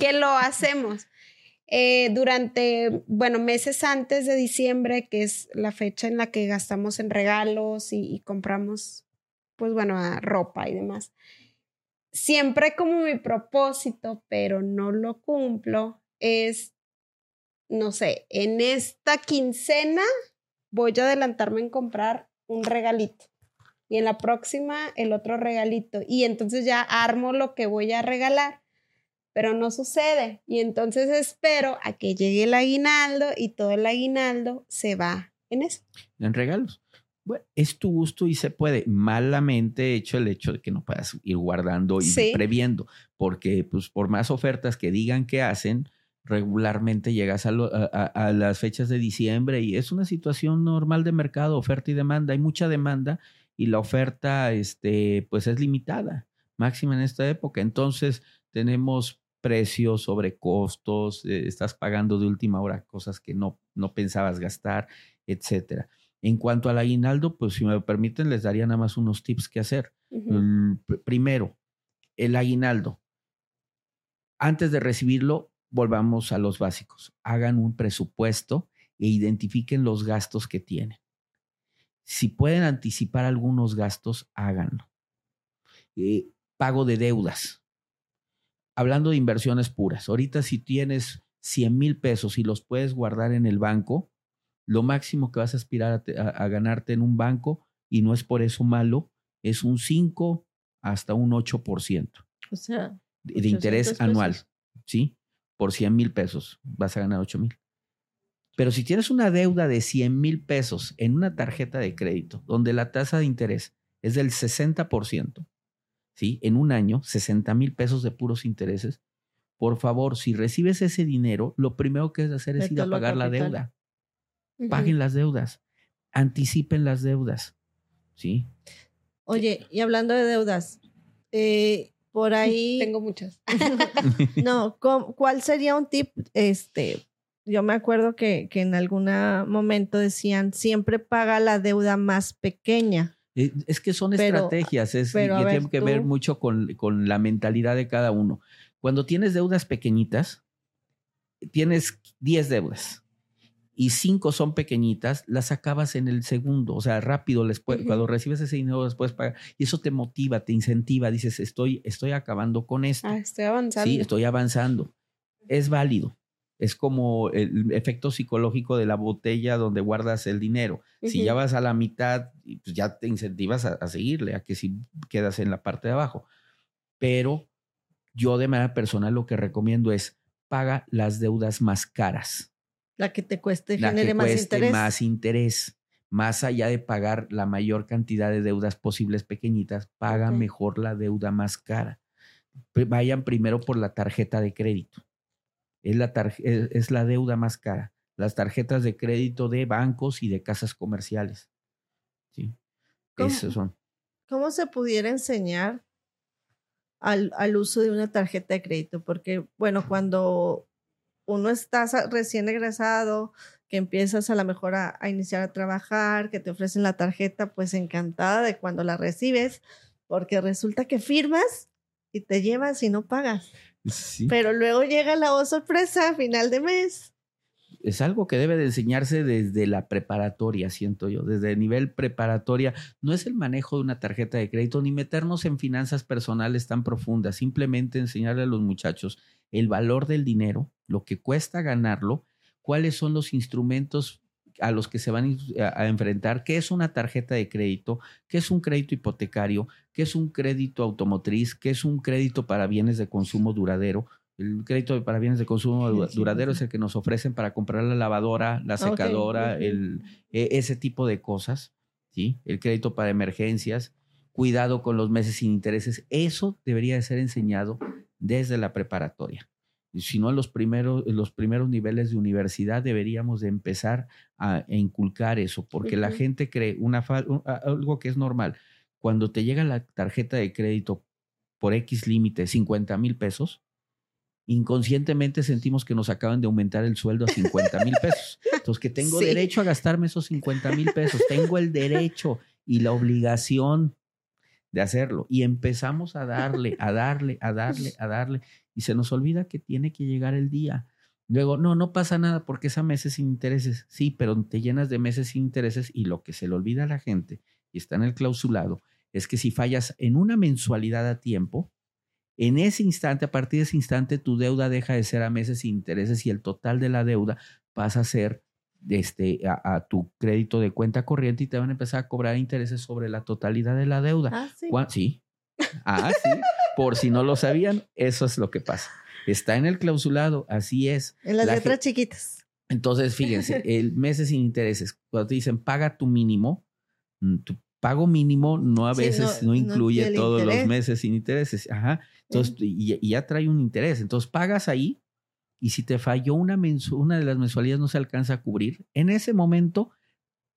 que lo hacemos. Eh, durante, bueno, meses antes de diciembre, que es la fecha en la que gastamos en regalos y, y compramos, pues bueno, ropa y demás siempre como mi propósito, pero no lo cumplo, es, no sé, en esta quincena voy a adelantarme en comprar un regalito y en la próxima el otro regalito y entonces ya armo lo que voy a regalar, pero no sucede y entonces espero a que llegue el aguinaldo y todo el aguinaldo se va en eso. En regalos. Bueno, es tu gusto y se puede. Malamente hecho el hecho de que no puedas ir guardando y Sí. previendo, porque pues por más ofertas que digan que hacen, regularmente llegas a, lo- a- a- a las fechas de diciembre y es una situación normal de mercado, oferta y demanda. Hay mucha demanda y la oferta este, pues es limitada, máxima en esta época. Entonces tenemos precios sobre costos, eh, estás pagando de última hora cosas que no, no pensabas gastar, etcétera. En cuanto al aguinaldo, pues si me permiten, les daría nada más unos tips que hacer. Pr- primero, el aguinaldo. Antes de recibirlo, volvamos a los básicos. Hagan un presupuesto e identifiquen los gastos que tienen. Si pueden anticipar algunos gastos, háganlo. Eh, pago de deudas. Hablando de inversiones puras, ahorita si tienes 100 mil pesos y los puedes guardar en el banco, lo máximo que vas a aspirar a, te- a- a ganarte en un banco, y no es por eso malo, es un 5 hasta un 8% O sea, de, de interés 800 anual. ¿sí? Por 100 mil pesos vas a ganar 8 mil. Pero si tienes una deuda de 100 mil pesos en una tarjeta de crédito, donde la tasa de interés es del 60%, ¿sí? En un año, 60 mil pesos de puros intereses. Por favor, si recibes ese dinero, lo primero que es hacer es ir a pagar la capital. Ujú. Paguen las deudas. Anticipen las deudas, ¿sí? Oye, y hablando de deudas, eh, por ahí. Tengo muchas. No, ¿cu- ¿cuál sería un tip? Este, yo me acuerdo que, que en algún momento decían siempre paga la deuda más pequeña. Eh, Es que son Pero- estrategias, es, pero, y ver, tiene que ver mucho con, con la mentalidad de cada uno. Cuando tienes deudas pequeñitas, tienes 10 deudas y 5 son pequeñitas, las acabas en el segundo, o sea, rápido, les puedes- Ujú. cuando recibes ese dinero les puedes pagar y eso te motiva, te incentiva, dices, estoy, estoy acabando con esto. Ah, estoy avanzando. Sí, estoy avanzando. Es válido. Es como el efecto psicológico de la botella donde guardas el dinero. Si ya vas a la mitad, pues ya te incentivas a, a seguirle, a que si quedas en la parte de abajo. Pero yo de manera personal lo que recomiendo es paga las deudas más caras, La que te cueste, la genere que más cueste interés. más interés. Más allá de pagar la mayor cantidad de deudas posibles pequeñitas, paga mejor la deuda más cara. Vayan primero por la tarjeta de crédito. Es la, es la deuda más cara. Las tarjetas de crédito de bancos y de casas comerciales. ¿sí? Son. ¿Cómo se pudiera enseñar al, al uso de una tarjeta de crédito? Porque, bueno, cuando uno está recién egresado, que empiezas a lo mejor a, a iniciar a trabajar, que te ofrecen la tarjeta, pues encantada de cuando la recibes, porque resulta que firmas y te llevas y no pagas. Sí. Pero luego llega la oh, sorpresa a final de mes. Es algo que debe de enseñarse desde la preparatoria, siento yo, desde el nivel preparatoria. No es el manejo de una tarjeta de crédito ni meternos en finanzas personales tan profundas, simplemente enseñarle a los muchachos el valor del dinero, lo que cuesta ganarlo, cuáles son los instrumentos a los que se van a, enfrentar, qué es una tarjeta de crédito, qué es un crédito hipotecario, qué es un crédito automotriz, qué es un crédito para bienes de consumo duradero, el crédito para bienes de consumo Sí, duradero sí. es el que nos ofrecen para comprar la lavadora, la Ok, secadora, el, e- ese tipo de cosas, ¿sí? El crédito para emergencias, cuidado con los meses sin intereses. Eso debería de ser enseñado desde la preparatoria. Si no, en los primeros, en los primeros niveles de universidad deberíamos de empezar a, a inculcar eso, porque la gente cree una algo que es normal. Cuando te llega la tarjeta de crédito por X límite, 50 mil pesos, inconscientemente sentimos que nos acaban de aumentar el sueldo a 50 mil pesos. Entonces, que tengo Sí. derecho a gastarme esos 50 mil pesos, tengo el derecho y la obligación de hacerlo. Y empezamos a darle, a darle, a darle, a darle, y se nos olvida que tiene que llegar el día. Luego, no, no pasa nada porque es a meses sin intereses. Sí, pero te llenas de meses sin intereses y lo que se le olvida a la gente, y está en el clausulado, es que si fallas en una mensualidad a tiempo, en ese instante, a partir de ese instante, tu deuda deja de ser a meses sin intereses y el total de la deuda pasa a ser este, a, a tu crédito de cuenta corriente y te van a empezar a cobrar intereses sobre la totalidad de la deuda. Ah, sí. ¿Cuá- Sí. Ah, sí. Por si no lo sabían, eso es lo que pasa. Está en el clausulado, así es. En las la letras chiquitas. Entonces, fíjense, el meses sin intereses, cuando te dicen paga tu mínimo, Mm, Tu pago mínimo no a veces no- no, no incluye todos los meses sin intereses. Ajá. Entonces, y, y ya trae un interés. Entonces, pagas ahí y si te falló una, una de las mensualidades no se alcanza a cubrir, en ese momento,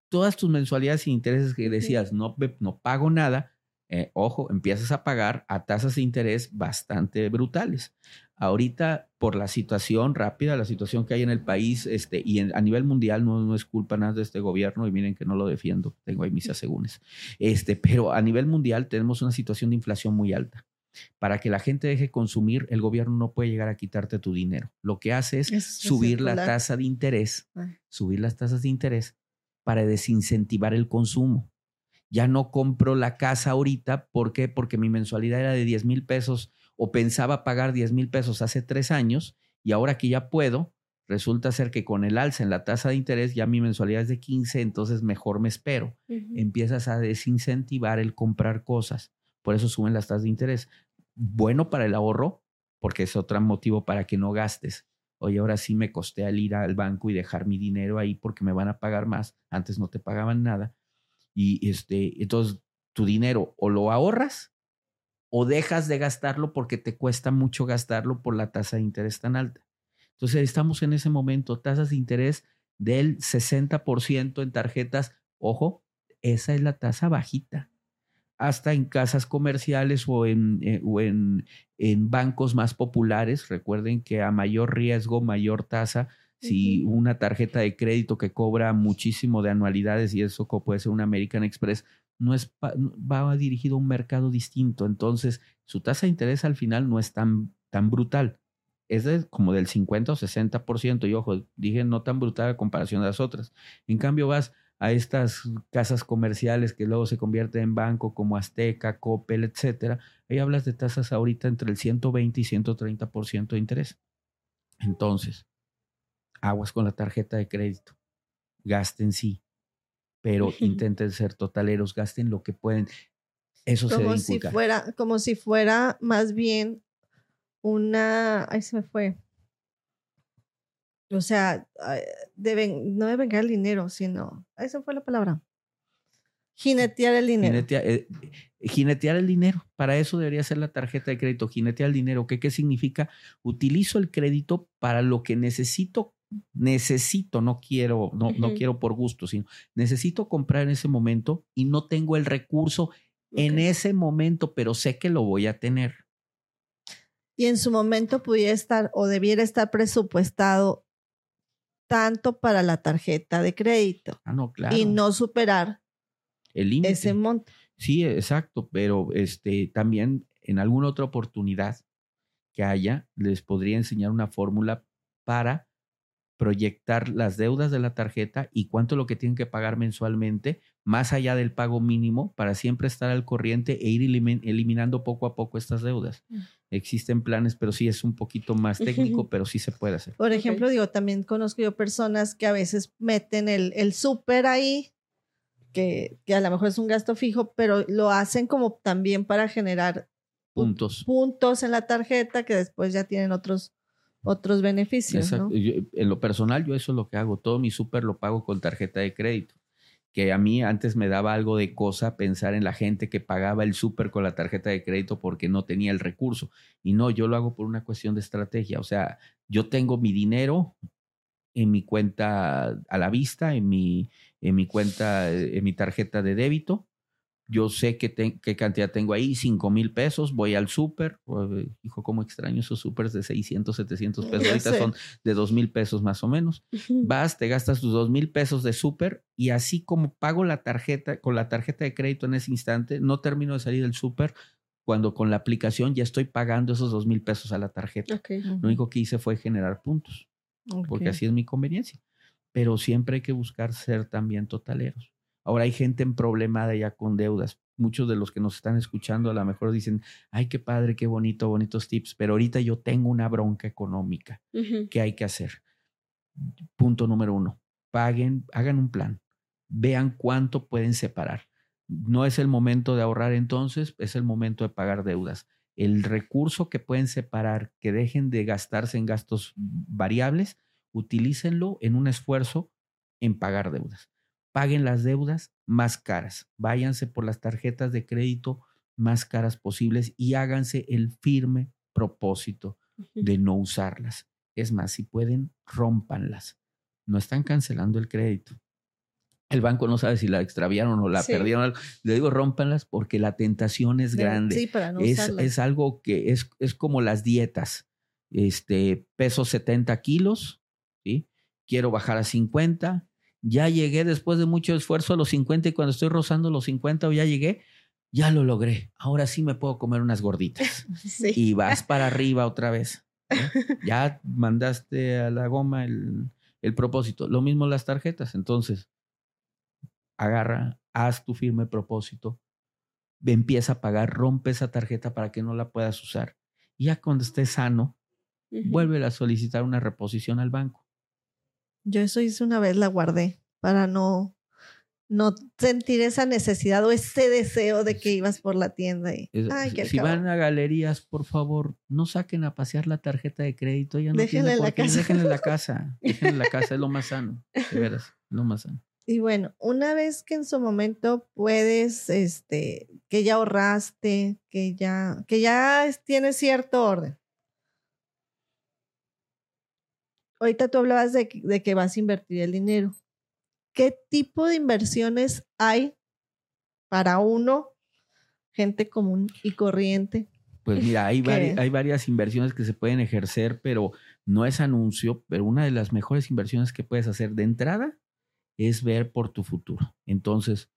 todas tus mensualidades sin intereses que decías, no, no pago nada, eh, ojo, empiezas a pagar a tasas de interés bastante brutales. Ahorita, por la situación rápida, la situación que hay en el país este, y en- a nivel mundial, no, no es culpa nada de este gobierno, y miren que no lo defiendo, tengo ahí mis asegúnes. Este, pero a nivel mundial tenemos una situación de inflación muy alta. Para que la gente deje consumir, el gobierno no puede llegar a quitarte tu dinero. Lo que hace es Es subir la tasa de interés, Ah. subir las tasas de interés para desincentivar el consumo. Ya no compro la casa ahorita, ¿por qué? Porque mi mensualidad era de 10 mil pesos o pensaba pagar 10 mil pesos hace tres años y ahora que ya puedo, resulta ser que con el alza en la tasa de interés ya mi mensualidad es de 15, entonces mejor me espero. Empiezas a desincentivar el comprar cosas. Por eso suben las tasas de interés. Bueno para el ahorro, porque es otro motivo para que no gastes. Oye, ahora sí me costea el ir al banco y dejar mi dinero ahí porque me van a pagar más. Antes no te pagaban nada. Y este, entonces tu dinero o lo ahorras o dejas de gastarlo porque te cuesta mucho gastarlo por la tasa de interés tan alta. Entonces estamos en ese momento, tasas de interés del 60% en tarjetas. Ojo, esa es la tasa bajita. Hasta en casas comerciales o en, eh, o en, en bancos más populares. Recuerden que a mayor riesgo, mayor tasa. Si una tarjeta de crédito que cobra muchísimo de anualidades y eso puede ser una American Express, no es va dirigido a un mercado distinto. Entonces, su tasa de interés al final no es tan, tan brutal. Es de como del 50 o 60%. Y ojo, dije no tan brutal a comparación de las otras. En cambio, vas a estas casas comerciales que luego se convierten en banco como Azteca, Coppel, etcétera. Ahí hablas de tasas ahorita entre el 120 y 130% de interés. Entonces, aguas con la tarjeta de crédito. Gasten sí, pero intenten ser totaleros, gasten lo que pueden. Eso se como debe si fuera, como si fuera más bien una, ay se me fue. O sea, ay, deben, no deben ganar el dinero, sino, esa fue la palabra. Jinetear el dinero. Eh, jinetear el dinero. Para eso debería ser la tarjeta de crédito. Jinetear el dinero. ¿Qué, ¿Qué significa? Utilizo el crédito para lo que necesito. Necesito, no quiero, no, no quiero por gusto, sino necesito comprar en ese momento y no tengo el recurso en ese momento, pero sé que lo voy a tener. y en su momento pudiera estar o debiera estar presupuestado tanto para la tarjeta de crédito Ah, no, claro. y no superar el límite. ese monto. Sí, exacto, pero este también en alguna otra oportunidad que haya, les podría enseñar una fórmula para proyectar las deudas de la tarjeta y cuánto es lo que tienen que pagar mensualmente, más allá del pago mínimo, para siempre estar al corriente e ir elimin- eliminando poco a poco estas deudas. Mm. Existen planes, pero sí es un poquito más técnico, pero sí se puede hacer. Por ejemplo, digo, también conozco yo personas que a veces meten el, el súper ahí, que, que a lo mejor es un gasto fijo, pero lo hacen como también para generar pu- Puntos. puntos en la tarjeta que después ya tienen otros, otros beneficios. ¿no? En lo personal, yo eso es lo que hago. Todo mi súper lo pago con tarjeta de crédito. Que a mí antes me daba algo de cosa pensar en la gente que pagaba el súper con la tarjeta de crédito porque no tenía el recurso. Y no, yo lo hago por una cuestión de estrategia. O sea, yo tengo mi dinero en mi cuenta a la vista, en mi, en mi cuenta, eh, en mi tarjeta de débito. Yo sé que te- qué cantidad tengo ahí, 5 mil pesos, voy al súper. Hijo, cómo extraño esos súpers de 600, 700 pesos. Ya Ahorita sé. son de 2 mil pesos más o menos. Vas, te gastas tus 2 mil pesos de súper y así como pago la tarjeta, con la tarjeta de crédito en ese instante, no termino de salir del súper cuando con la aplicación ya estoy pagando esos 2 mil pesos a la tarjeta. Ok. Lo único que hice fue generar puntos porque Ok. así es mi conveniencia. Pero siempre hay que buscar ser también totaleros. Ahora hay gente en problemada ya con deudas. Muchos de los que nos están escuchando a lo mejor dicen, ay, qué padre, qué bonito, bonitos tips, pero ahorita yo tengo una bronca económica. Ujú. ¿Qué hay que hacer? Punto número uno, paguen, hagan un plan, vean cuánto pueden separar. No es el momento de ahorrar entonces, es el momento de pagar deudas. El recurso que pueden separar, que dejen de gastarse en gastos variables, utilícenlo en un esfuerzo en pagar deudas. Paguen las deudas más caras, váyanse por las tarjetas de crédito más caras posibles y háganse el firme propósito de no usarlas. Es más, si pueden, rompanlas. No están cancelando el crédito. El banco no sabe si la extraviaron o la perdieron. Le digo, rompanlas porque la tentación es grande. Sí, para no es, es, algo que es, es como las dietas. Este, peso 70 kilos, ¿sí? Quiero bajar a 50. Ya llegué después de mucho esfuerzo a los 50 y cuando estoy rozando los 50 o ya llegué, ya lo logré. Ahora sí me puedo comer unas gorditas. Y vas para arriba otra vez. Ya mandaste a la goma el, el propósito. Lo mismo las tarjetas. Entonces, agarra, haz tu firme propósito, empieza a pagar, rompe esa tarjeta para que no la puedas usar. Y ya cuando estés sano, vuelve a solicitar una reposición al banco. Yo eso hice una vez, la guardé para no no sentir esa necesidad o ese deseo de que ibas por la tienda. Y, si van a galerías, por favor, no saquen a pasear la tarjeta de crédito. Ya no déjenla en la casa. Déjenla en la casa. Déjenla en la casa, es lo más sano. De veras, lo más sano. Y bueno, una vez que en su momento puedes, este, que ya ahorraste, que ya, que ya tienes cierto orden. Ahorita tú hablabas de, de que vas a invertir el dinero. ¿qué tipo de inversiones hay para uno, gente común y corriente? Pues mira, hay, hay varias inversiones que se pueden ejercer, pero no es anuncio, pero una de las mejores inversiones que puedes hacer de entrada es ver por tu futuro. Entonces...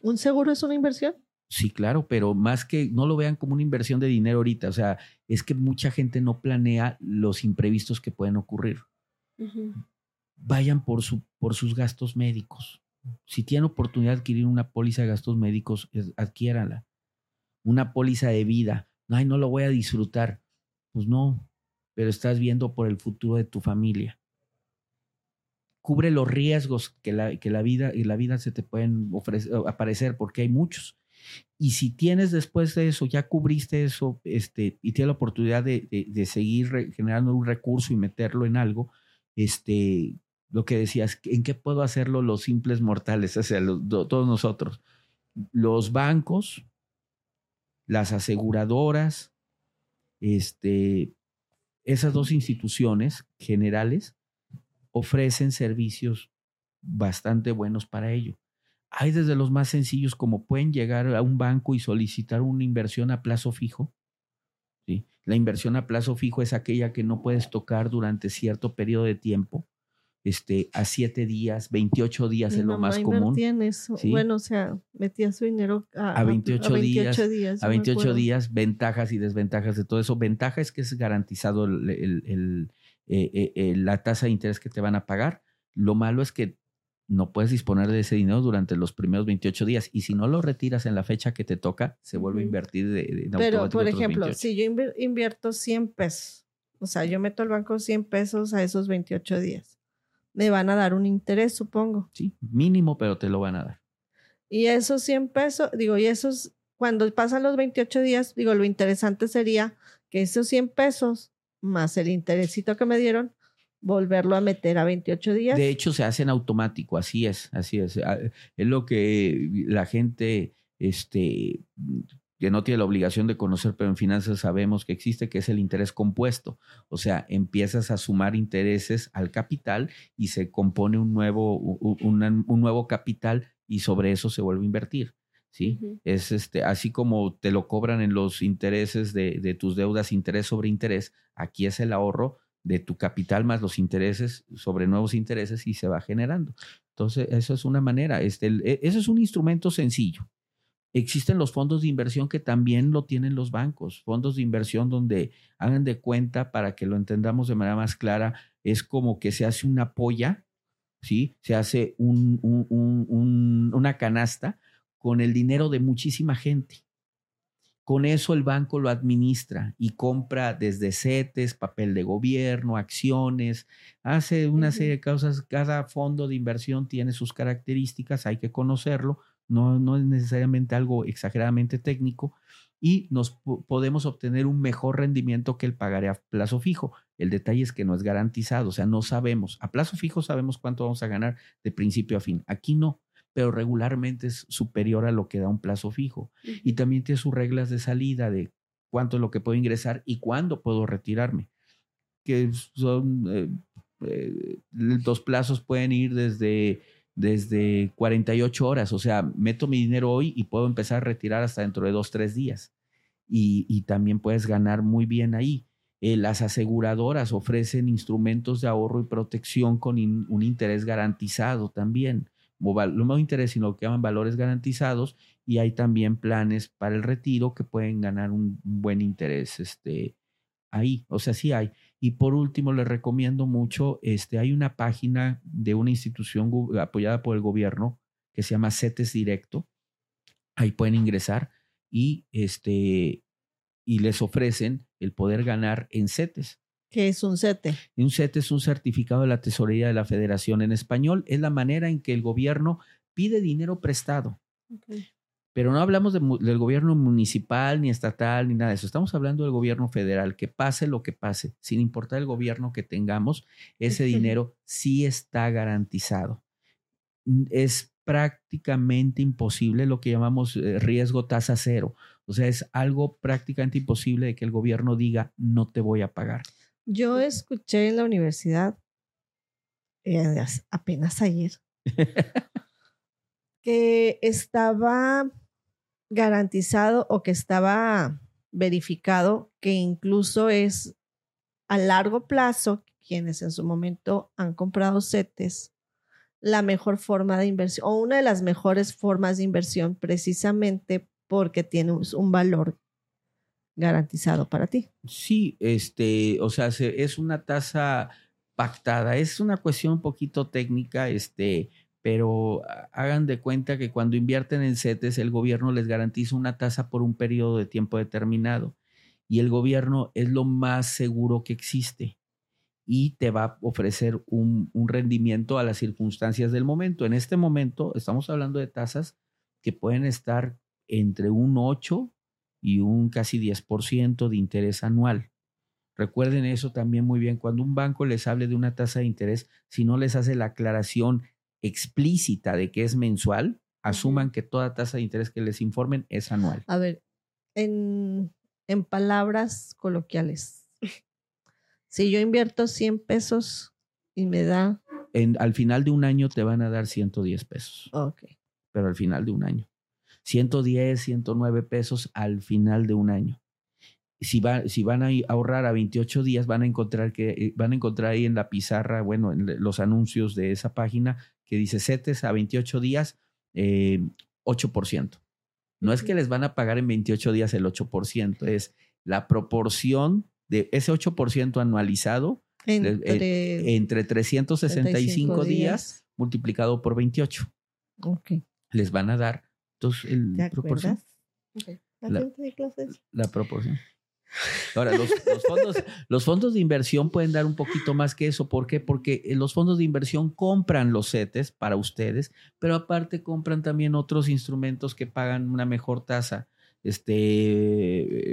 ¿Un seguro es una inversión? Sí, claro, pero más que no lo vean como una inversión de dinero ahorita, o sea, es que mucha gente no planea los imprevistos que pueden ocurrir vayan por, su, por sus gastos médicos. Si tienen oportunidad de adquirir una póliza de gastos médicos, adquiéranla. Una póliza de vida. Ay, no lo voy a disfrutar. Pues no, pero estás viendo por el futuro de tu familia. Cubre los riesgos que la, que la vida y la vida se te pueden ofrecer, aparecer, porque hay muchos. Y si tienes después de eso, ya cubriste eso, este, y tienes la oportunidad de, de seguir generando un recurso y meterlo en algo, este, lo que decías, ¿en qué puedo hacerlo los simples mortales? O sea, todos nosotros. Los bancos, las aseguradoras, este, esas dos instituciones generales ofrecen servicios bastante buenos para ello. Hay desde los más sencillos como pueden llegar a un banco y solicitar una inversión a plazo fijo. ¿sí? La inversión a plazo fijo es aquella que no puedes tocar durante cierto periodo de tiempo este, a siete días, 28 días es lo más común. Eso. Bueno, o sea, metía su dinero a, a, 28, días, A 28 días, ventajas y desventajas de todo eso. Ventaja es que es garantizado el, eh, eh, la tasa de interés que te van a pagar. Lo malo es que no puedes disponer de ese dinero durante los primeros 28 días y si no lo retiras en la fecha que te toca, se vuelve a invertir de, Pero, por ejemplo, si yo invierto 100 pesos, o sea, yo meto al banco 100 pesos a esos 28 días me van a dar un interés, supongo. Sí, mínimo, pero te lo van a dar. Y esos 100 pesos, digo, y esos, cuando pasan los 28 días, digo, lo interesante sería que esos 100 pesos más el interesito que me dieron, volverlo a meter a 28 días. De hecho, se hacen automático, así es, así es. Ah, es lo que la gente este, que no tiene la obligación de conocer, pero en finanzas sabemos que existe, que es el interés compuesto. O sea, empiezas a sumar intereses al capital y se compone un nuevo, un, nuevo capital y sobre eso se vuelve a invertir. ¿sí? Es este, así como te lo cobran en los intereses de, de, tus deudas, interés sobre interés, aquí es el ahorro de tu capital más los intereses sobre nuevos intereses y se va generando. Entonces, eso es una manera, este, e, eso es un instrumento sencillo. Existen los fondos de inversión que también lo tienen los bancos, fondos de inversión donde hagan de cuenta para que lo entendamos de manera más clara, es como que se hace una polla, ¿sí? Se hace un, una canasta con el dinero de muchísima gente. Con eso el banco lo administra y compra desde CETES, papel de gobierno, acciones, hace una serie de cosas. Cada fondo de inversión tiene sus características, hay que conocerlo no, es necesariamente algo exageradamente técnico y nos podemos obtener un mejor rendimiento que el pagaré a plazo fijo. El detalle es que no es garantizado, o sea, no sabemos. A plazo fijo sabemos cuánto vamos a ganar de principio a fin. Aquí no, pero regularmente es superior a lo que da un plazo fijo. Y también tiene sus reglas de salida de cuánto es lo que puedo ingresar y cuándo puedo retirarme, que son, eh, eh, los plazos pueden ir desde, desde 48 horas, o sea, meto mi dinero hoy y puedo empezar a retirar hasta dentro de dos, tres días. Y, y también puedes ganar muy bien ahí. Eh, las aseguradoras ofrecen instrumentos de ahorro y protección con un interés garantizado también. No no interés, sino lo que llaman valores garantizados. Y hay también planes para el retiro que pueden ganar un, buen interés este, ahí. O sea, sí hay. Y por último, les recomiendo mucho, este, hay una página de una institución apoyada por el gobierno que se llama CETES Directo. Ahí pueden ingresar y, este, y les ofrecen el poder ganar en CETES. ¿Qué es un CETE? Un CETE es un certificado de la tesorería de la federación en español. Es la manera en que el gobierno pide dinero prestado. Pero no hablamos del gobierno municipal, ni estatal, ni nada de eso. Estamos hablando del gobierno federal. Que pase lo que pase, sin importar el gobierno que tengamos, ese dinero sí está garantizado. Es prácticamente imposible lo que llamamos eh, riesgo tasa cero. O sea, es algo prácticamente imposible de que el gobierno diga no te voy a pagar. Yo escuché en la universidad eh, apenas ayer que estaba garantizado o que estaba verificado que incluso es a largo plazo quienes en su momento han comprado CETES la mejor forma de inversión o una de las mejores formas de inversión precisamente porque tiene un valor garantizado para ti. Sí, este, o sea, es una tasa pactada, es una cuestión un poquito técnica, este, pero hagan de cuenta que cuando invierten en CETES, el gobierno les garantiza una tasa por un periodo de tiempo determinado y el gobierno es lo más seguro que existe y te va a ofrecer un, rendimiento a las circunstancias del momento. En este momento estamos hablando de tasas que pueden estar entre un 8 y un casi 10% de interés anual. Recuerden eso también muy bien. Cuando un banco les hable de una tasa de interés, si no les hace la aclaración explícita de que es mensual, asuman que toda tasa de interés que les informen es anual. A ver, en, en palabras coloquiales, si yo invierto 100 pesos y me da... En, al final de un año te van a dar 110 pesos. Ok. Pero al final de un año. 110, 109 pesos al final de un año. Si, va, si van a ahorrar a 28 días, van a encontrar que eh, van a encontrar ahí en la pizarra, bueno, en los anuncios de esa página que dice CETES a 28 días, 8%. Eh, no es que les van a pagar en 28 días el 8%, es la proporción de ese 8% anualizado entre, entre 365 días, multiplicado por 28. Okay. Les van a dar ¿Te proporción. La, proporción. Ahora, los, fondos, los fondos de inversión pueden dar un poquito más que eso. ¿Por qué? Porque eh, los fondos de inversión compran los CETES para ustedes, pero aparte compran también otros instrumentos que pagan una mejor tasa. Este,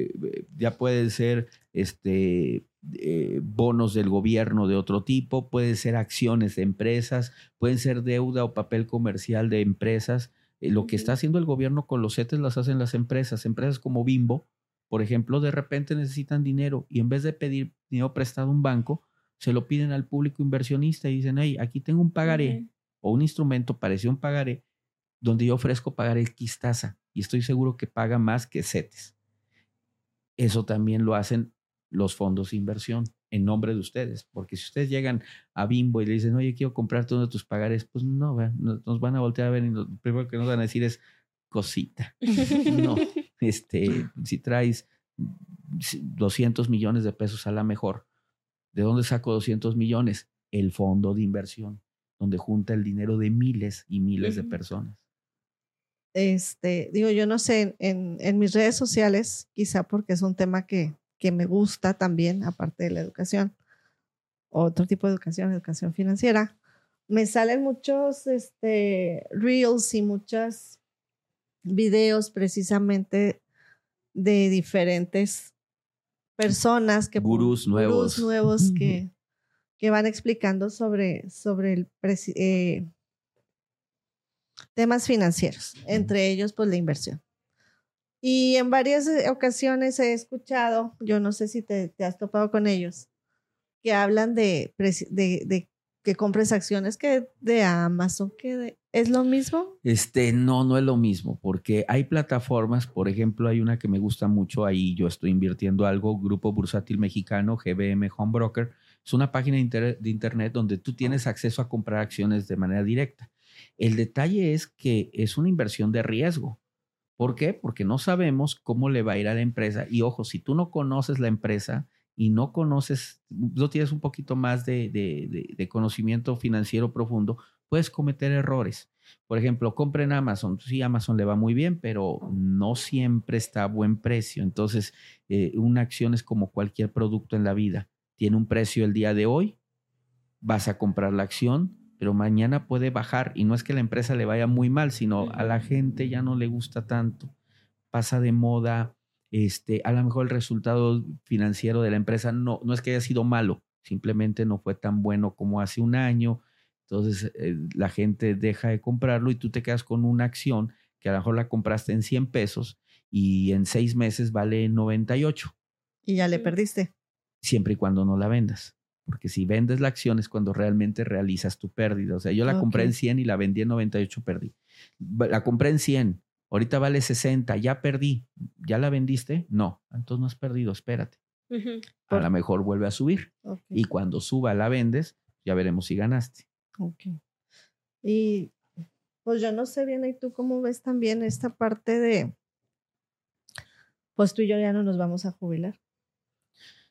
eh, ya pueden ser este, eh, bonos del gobierno de otro tipo, pueden ser acciones de empresas, pueden ser deuda o papel comercial de empresas. Eh, lo que está haciendo el gobierno con los CETES las hacen las empresas. Empresas como Bimbo, por ejemplo, de repente necesitan dinero y en vez de pedir dinero prestado a un banco, se lo piden al público inversionista y dicen, hey, aquí tengo un pagaré o un instrumento parecido a un pagaré donde yo ofrezco pagar el tasa y estoy seguro que paga más que CETES. Eso también lo hacen los fondos de inversión en nombre de ustedes. Porque si ustedes llegan a Bimbo y le dicen, oye, quiero comprarte uno de tus pagares, pues no, nos van a voltear a ver y lo primero que nos van a decir es cosita. no, este, si traes 200 millones de pesos a la mejor, ¿de dónde saco 200 millones? El fondo de inversión, donde junta el dinero de miles y miles de personas. Este, digo, yo no sé, en, en mis redes sociales, quizá porque es un tema que, que me gusta también, aparte de la educación, otro tipo de educación, educación financiera, me salen muchos este, reels y muchos videos precisamente de diferentes personas que gurús nuevos, gurús nuevos. que, que van explicando sobre, sobre el eh, temas financieros, entre ellos pues la inversión. Y en varias eh, ocasiones he escuchado, yo no sé si te, has topado con ellos, que hablan de, de, que compres acciones que de Amazon, que ¿es lo mismo? Este, no, no es lo mismo, porque hay plataformas, por ejemplo, hay una que me gusta mucho, ahí yo estoy invirtiendo algo, Grupo Bursátil Mexicano, GBM Home Broker, es una página de internet donde tú tienes acceso a comprar acciones de manera directa. El detalle es que es una inversión de riesgo. ¿Por qué? Porque no sabemos cómo le va a ir a la empresa. Y ojo, si tú no conoces la empresa y no conoces, no tienes un poquito más de, conocimiento financiero profundo, puedes cometer errores. Por ejemplo, compra en Amazon. Sí, Amazon le va muy bien, pero no siempre está a buen precio. Entonces, eh, una acción es como cualquier producto en la vida. Tiene un precio el día de hoy, vas a comprar la acción, pero mañana puede bajar y no es que la empresa le vaya muy mal, sino a la gente ya no le gusta tanto, pasa de moda, este, a lo mejor el resultado financiero de la empresa no, no es que haya sido malo, simplemente no fue tan bueno como hace un año, entonces eh, la gente deja de comprarlo y tú te quedas con una acción que a lo mejor la compraste en 100 pesos y en seis meses vale 98. Y ya le perdiste. Siempre y cuando no la vendas porque si vendes la acción es cuando realmente realizas tu pérdida. O sea, yo la compré en 100 y la vendí en 98, perdí. La compré en 100, ahorita vale 60, ya perdí. ¿Ya la vendiste? No, entonces no has perdido, espérate. A lo mejor vuelve a subir. Y cuando suba la vendes, ya veremos si ganaste. Ok. Y pues yo no sé bien, ¿y tú cómo ves también esta parte de, pues tú y yo ya no nos vamos a jubilar?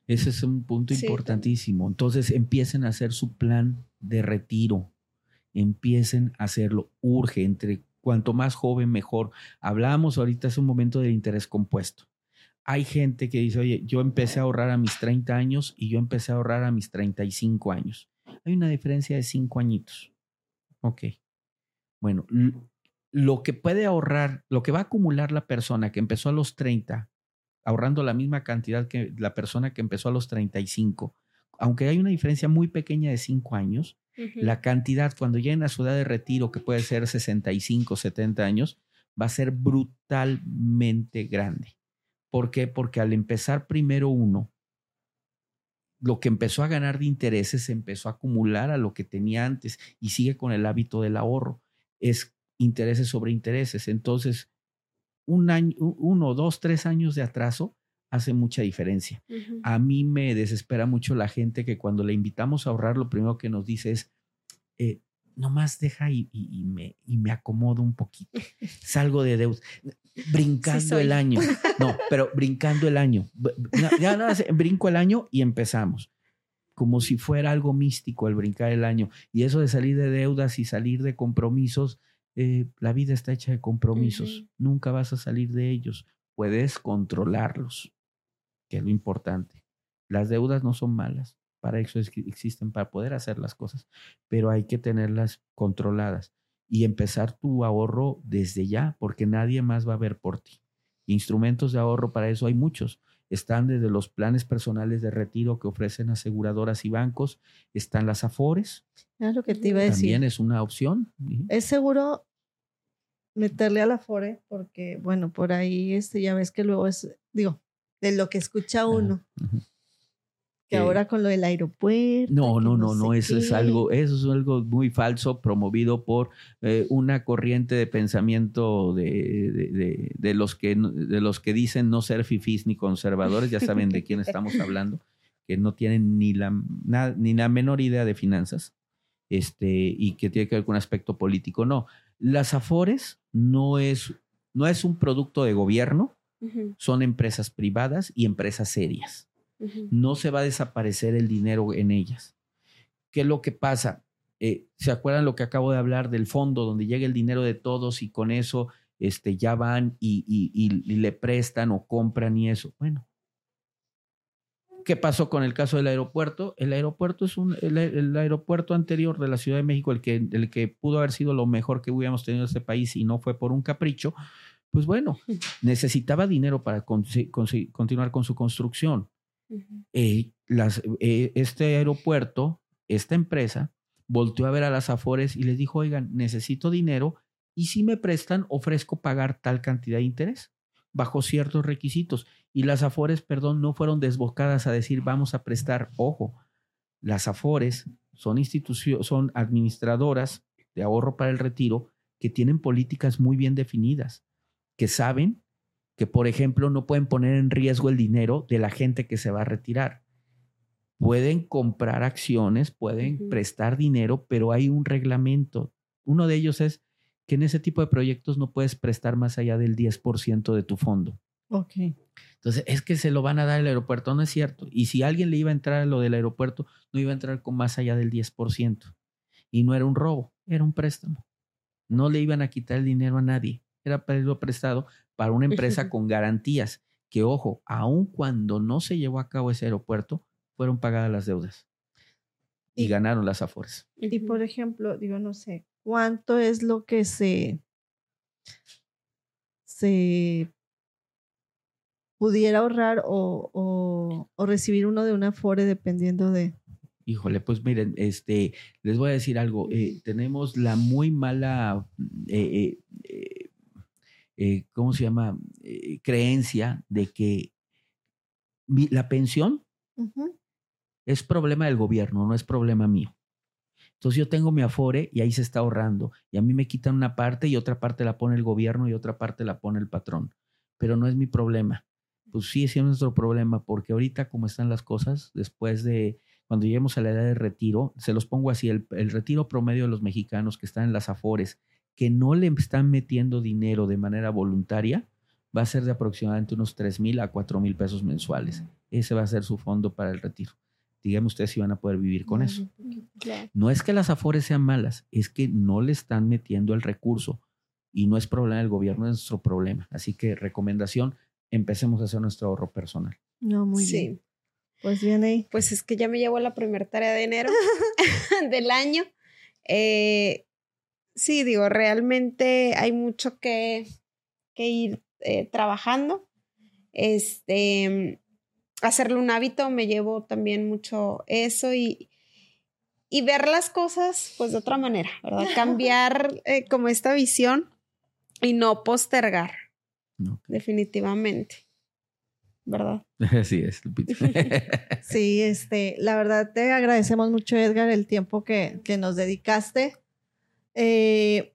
Ese es un punto importantísimo. Entonces empiecen a hacer su plan de retiro. Empiecen a hacerlo. Urge. Entre cuanto más joven, mejor. Hablamos ahorita, es un momento de interés compuesto. Hay gente que dice, oye, yo empecé a ahorrar a mis 30 años y yo empecé a ahorrar a mis 35 años. Hay una diferencia de 5 añitos. Ok. Bueno, lo que puede ahorrar, lo que va a acumular la persona que empezó a los 30 ahorrando la misma cantidad que la persona que empezó a los 35, aunque hay una diferencia muy pequeña de 5 años, la cantidad cuando lleguen a su edad de retiro, que puede ser 65, 70 años, va a ser brutalmente grande. ¿Por qué? Porque al empezar primero uno, lo que empezó a ganar de intereses se empezó a acumular a lo que tenía antes y sigue con el hábito del ahorro. Es intereses sobre intereses. Entonces, un año, uno, dos, tres años de atraso hace mucha diferencia. A mí me desespera mucho la gente que cuando le invitamos a ahorrar, lo primero que nos dice es, eh, nomás deja y, me, y me acomodo un poquito. Salgo de deuda. Brincando el año. No, pero brincando el año. Ya nada, brinco el año y empezamos. Como si fuera algo místico el brincar el año. Y eso de salir de deudas y salir de compromisos eh, la vida está hecha de compromisos, nunca vas a salir de ellos, puedes controlarlos, que es lo importante. Las deudas no son malas, para eso existen, para poder hacer las cosas, pero hay que tenerlas controladas y empezar tu ahorro desde ya, porque nadie más va a ver por ti. Instrumentos de ahorro para eso hay muchos. Están desde los planes personales de retiro que ofrecen aseguradoras y bancos, están las AFORES. Es lo que te iba a decir. También es una opción. Es seguro meterle a la Fore, porque bueno, por ahí este, ya ves que luego es, digo, de lo que escucha uno. Que ahora con lo del aeropuerto. No, no, no, no, eso es algo, eso es algo muy falso, promovido por eh, una corriente de pensamiento de, de, los que, de los que dicen no ser fifís ni conservadores, ya saben de quién estamos hablando, que no tienen ni la, ni la menor idea de finanzas, este, y que tiene que ver con un aspecto político. No, las Afores no es, no es un producto de gobierno, son empresas privadas y empresas serias. No se va a desaparecer el dinero en ellas. ¿Qué es lo que pasa? Eh, ¿Se acuerdan lo que acabo de hablar del fondo donde llega el dinero de todos y con eso este, ya van y, y le prestan o compran y eso? Bueno, ¿Qué pasó con el caso del aeropuerto? El aeropuerto es un, el, aeropuerto anterior de la Ciudad de México, el que, el que pudo haber sido lo mejor que hubiéramos tenido en este país y no fue por un capricho, pues bueno, necesitaba dinero para continuar con su construcción. eh, las, eh, este aeropuerto, esta empresa, volteó a ver a las Afores y les dijo, oigan, necesito dinero y si me prestan, ofrezco pagar tal cantidad de interés bajo ciertos requisitos. Y las Afores, perdón, no fueron desbocadas a decir, vamos a prestar, ojo, las Afores son instituciones, son administradoras de ahorro para el retiro que tienen políticas muy bien definidas, que saben que, por ejemplo, no pueden poner en riesgo el dinero de la gente que se va a retirar. Pueden comprar acciones, pueden prestar dinero, pero hay un reglamento. Uno de ellos es que en ese tipo de proyectos no puedes prestar más allá del 10% de tu fondo. Ok. Entonces, es que se lo van a dar al aeropuerto, no es cierto. Y si alguien le iba a entrar a lo del aeropuerto, no iba a entrar con más allá del 10%. Y no era un robo, era un préstamo. No le iban a quitar el dinero a nadie. Era pedirlo prestado para una empresa con garantías. Que, ojo, aun cuando no se llevó a cabo ese aeropuerto, fueron pagadas las deudas. Y, ganaron las afores. Y, por ejemplo, digo, no sé, ¿cuánto es lo que se, se pudiera ahorrar o, o, recibir uno de una Afore dependiendo de... Híjole, pues miren, este, les voy a decir algo. Eh, tenemos la muy mala, eh, eh, ¿cómo se llama? creencia de que la pensión es problema del gobierno, no es problema mío. Entonces yo tengo mi afore y ahí se está ahorrando. Y a mí me quitan una parte y otra parte la pone el gobierno y otra parte la pone el patrón. Pero no es mi problema pues sí, sí es nuestro problema, porque ahorita como están las cosas, después de cuando lleguemos a la edad de retiro, se los pongo así, el, retiro promedio de los mexicanos que están en las afores, que no le están metiendo dinero de manera voluntaria, va a ser de aproximadamente unos 3 mil a 4 mil pesos mensuales. Ese va a ser su fondo para el retiro. Díganme ustedes si van a poder vivir con eso. No es que las afores sean malas, es que no le están metiendo el recurso y no es problema del gobierno, es nuestro problema. Así que recomendación, empecemos a hacer nuestro ahorro personal. No, muy sí. bien. Pues bien ahí. Pues es que ya me llevo la primera tarea de enero del año. Eh, sí, digo, realmente hay mucho que, que ir eh, trabajando. Este, hacerlo un hábito, me llevo también mucho eso y, y ver las cosas pues de otra manera, ¿verdad? Cambiar eh, como esta visión y no postergar. Definitivamente. ¿Verdad? Así es, sí, este, la verdad te agradecemos mucho, Edgar, el tiempo que, que nos dedicaste. Eh,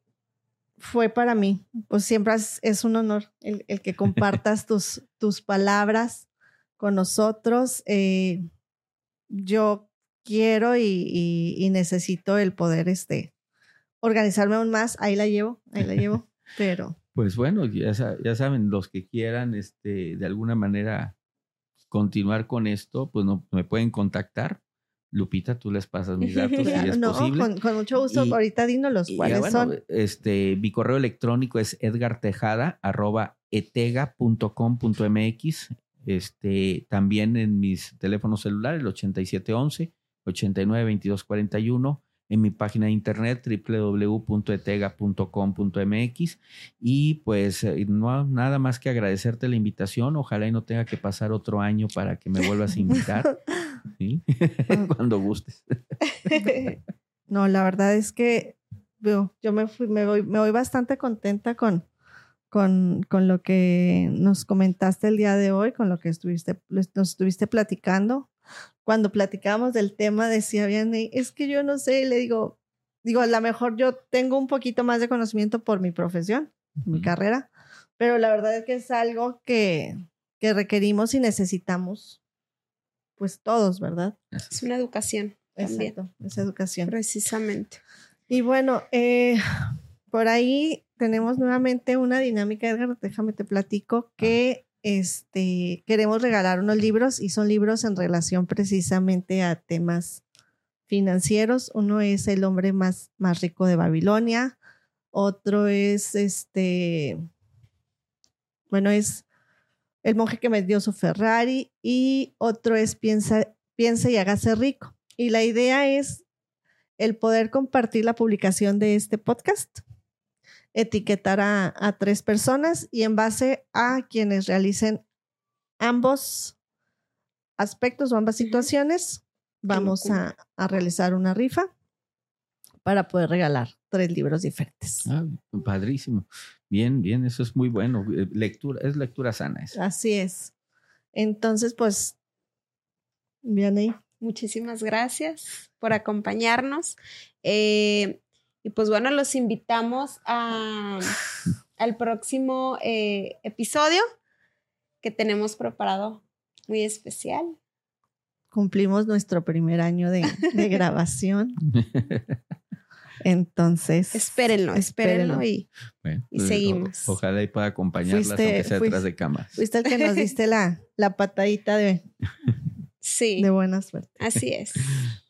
fue para mí, pues siempre es, un honor el, el que compartas tus, tus palabras con nosotros. Eh, yo quiero y, y, necesito el poder este, organizarme aún más. Ahí la llevo, ahí la llevo, pero pues bueno, ya, ya saben, los que quieran este, de alguna manera continuar con esto, pues no, me pueden contactar. Lupita, tú les pasas mis datos si es no, Con, con, mucho gusto. Ahorita dinos cuáles son. Este, mi correo electrónico es edgartejada.etega.com.mx. Este, también en mis teléfonos celulares, el 8711 892241 en mi página de internet www.etega.com.mx y pues eh, no nada más que agradecerte la invitación. Ojalá y no tenga que pasar otro año para que me vuelvas a invitar. Cuando gustes. no, la verdad es que yo, me fui, me voy, me voy bastante contenta con, con, con, lo que nos comentaste el día de hoy, con lo que estuviste, nos estuviste platicando cuando platicábamos del tema, decía bien, es que yo no sé, le digo, digo, a lo mejor yo tengo un poquito más de conocimiento por mi profesión, mi carrera, pero la verdad es que es algo que, que requerimos y necesitamos, pues todos, ¿verdad? Es una educación. Exacto, es educación. Precisamente. Y bueno, eh, por ahí tenemos nuevamente una dinámica, Edgar, déjame te platico, que este, queremos regalar unos libros y son libros en relación precisamente a temas financieros. Uno es El hombre más, más rico de Babilonia, otro es este, bueno, es El monje que me dio su Ferrari y otro es Piensa, piensa y hágase rico. Y la idea es el poder compartir la publicación de este podcast etiquetar a, tres personas y en base a quienes realicen ambos aspectos o ambas situaciones, vamos a, a realizar una rifa para poder regalar tres libros diferentes. Ah, padrísimo. Bien, bien, eso es muy bueno. Eh, Lectura, es lectura sana eso. Así es. Entonces, pues, bien ahí. Muchísimas gracias por acompañarnos. Eh, y pues bueno, los invitamos a, al próximo eh, episodio que tenemos preparado muy especial. Cumplimos nuestro primer año de, de grabación. Entonces, Espérenlo, espérenlo, espérenlo. y Bueno, Y pues, o- seguimos. ojalá y pueda acompañarlas, Fuiste- aunque sea fuiste- detrás de cámaras. fuiste el que nos diste la, la patadita de, sí, de buena suerte. así es.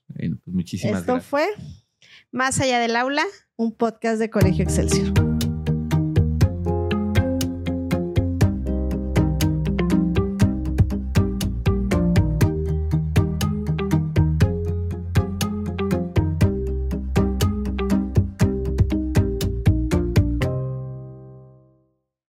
Bueno, pues muchísimas Esto gracias. fue Más allá del aula. un podcast de Colegio Excelsior.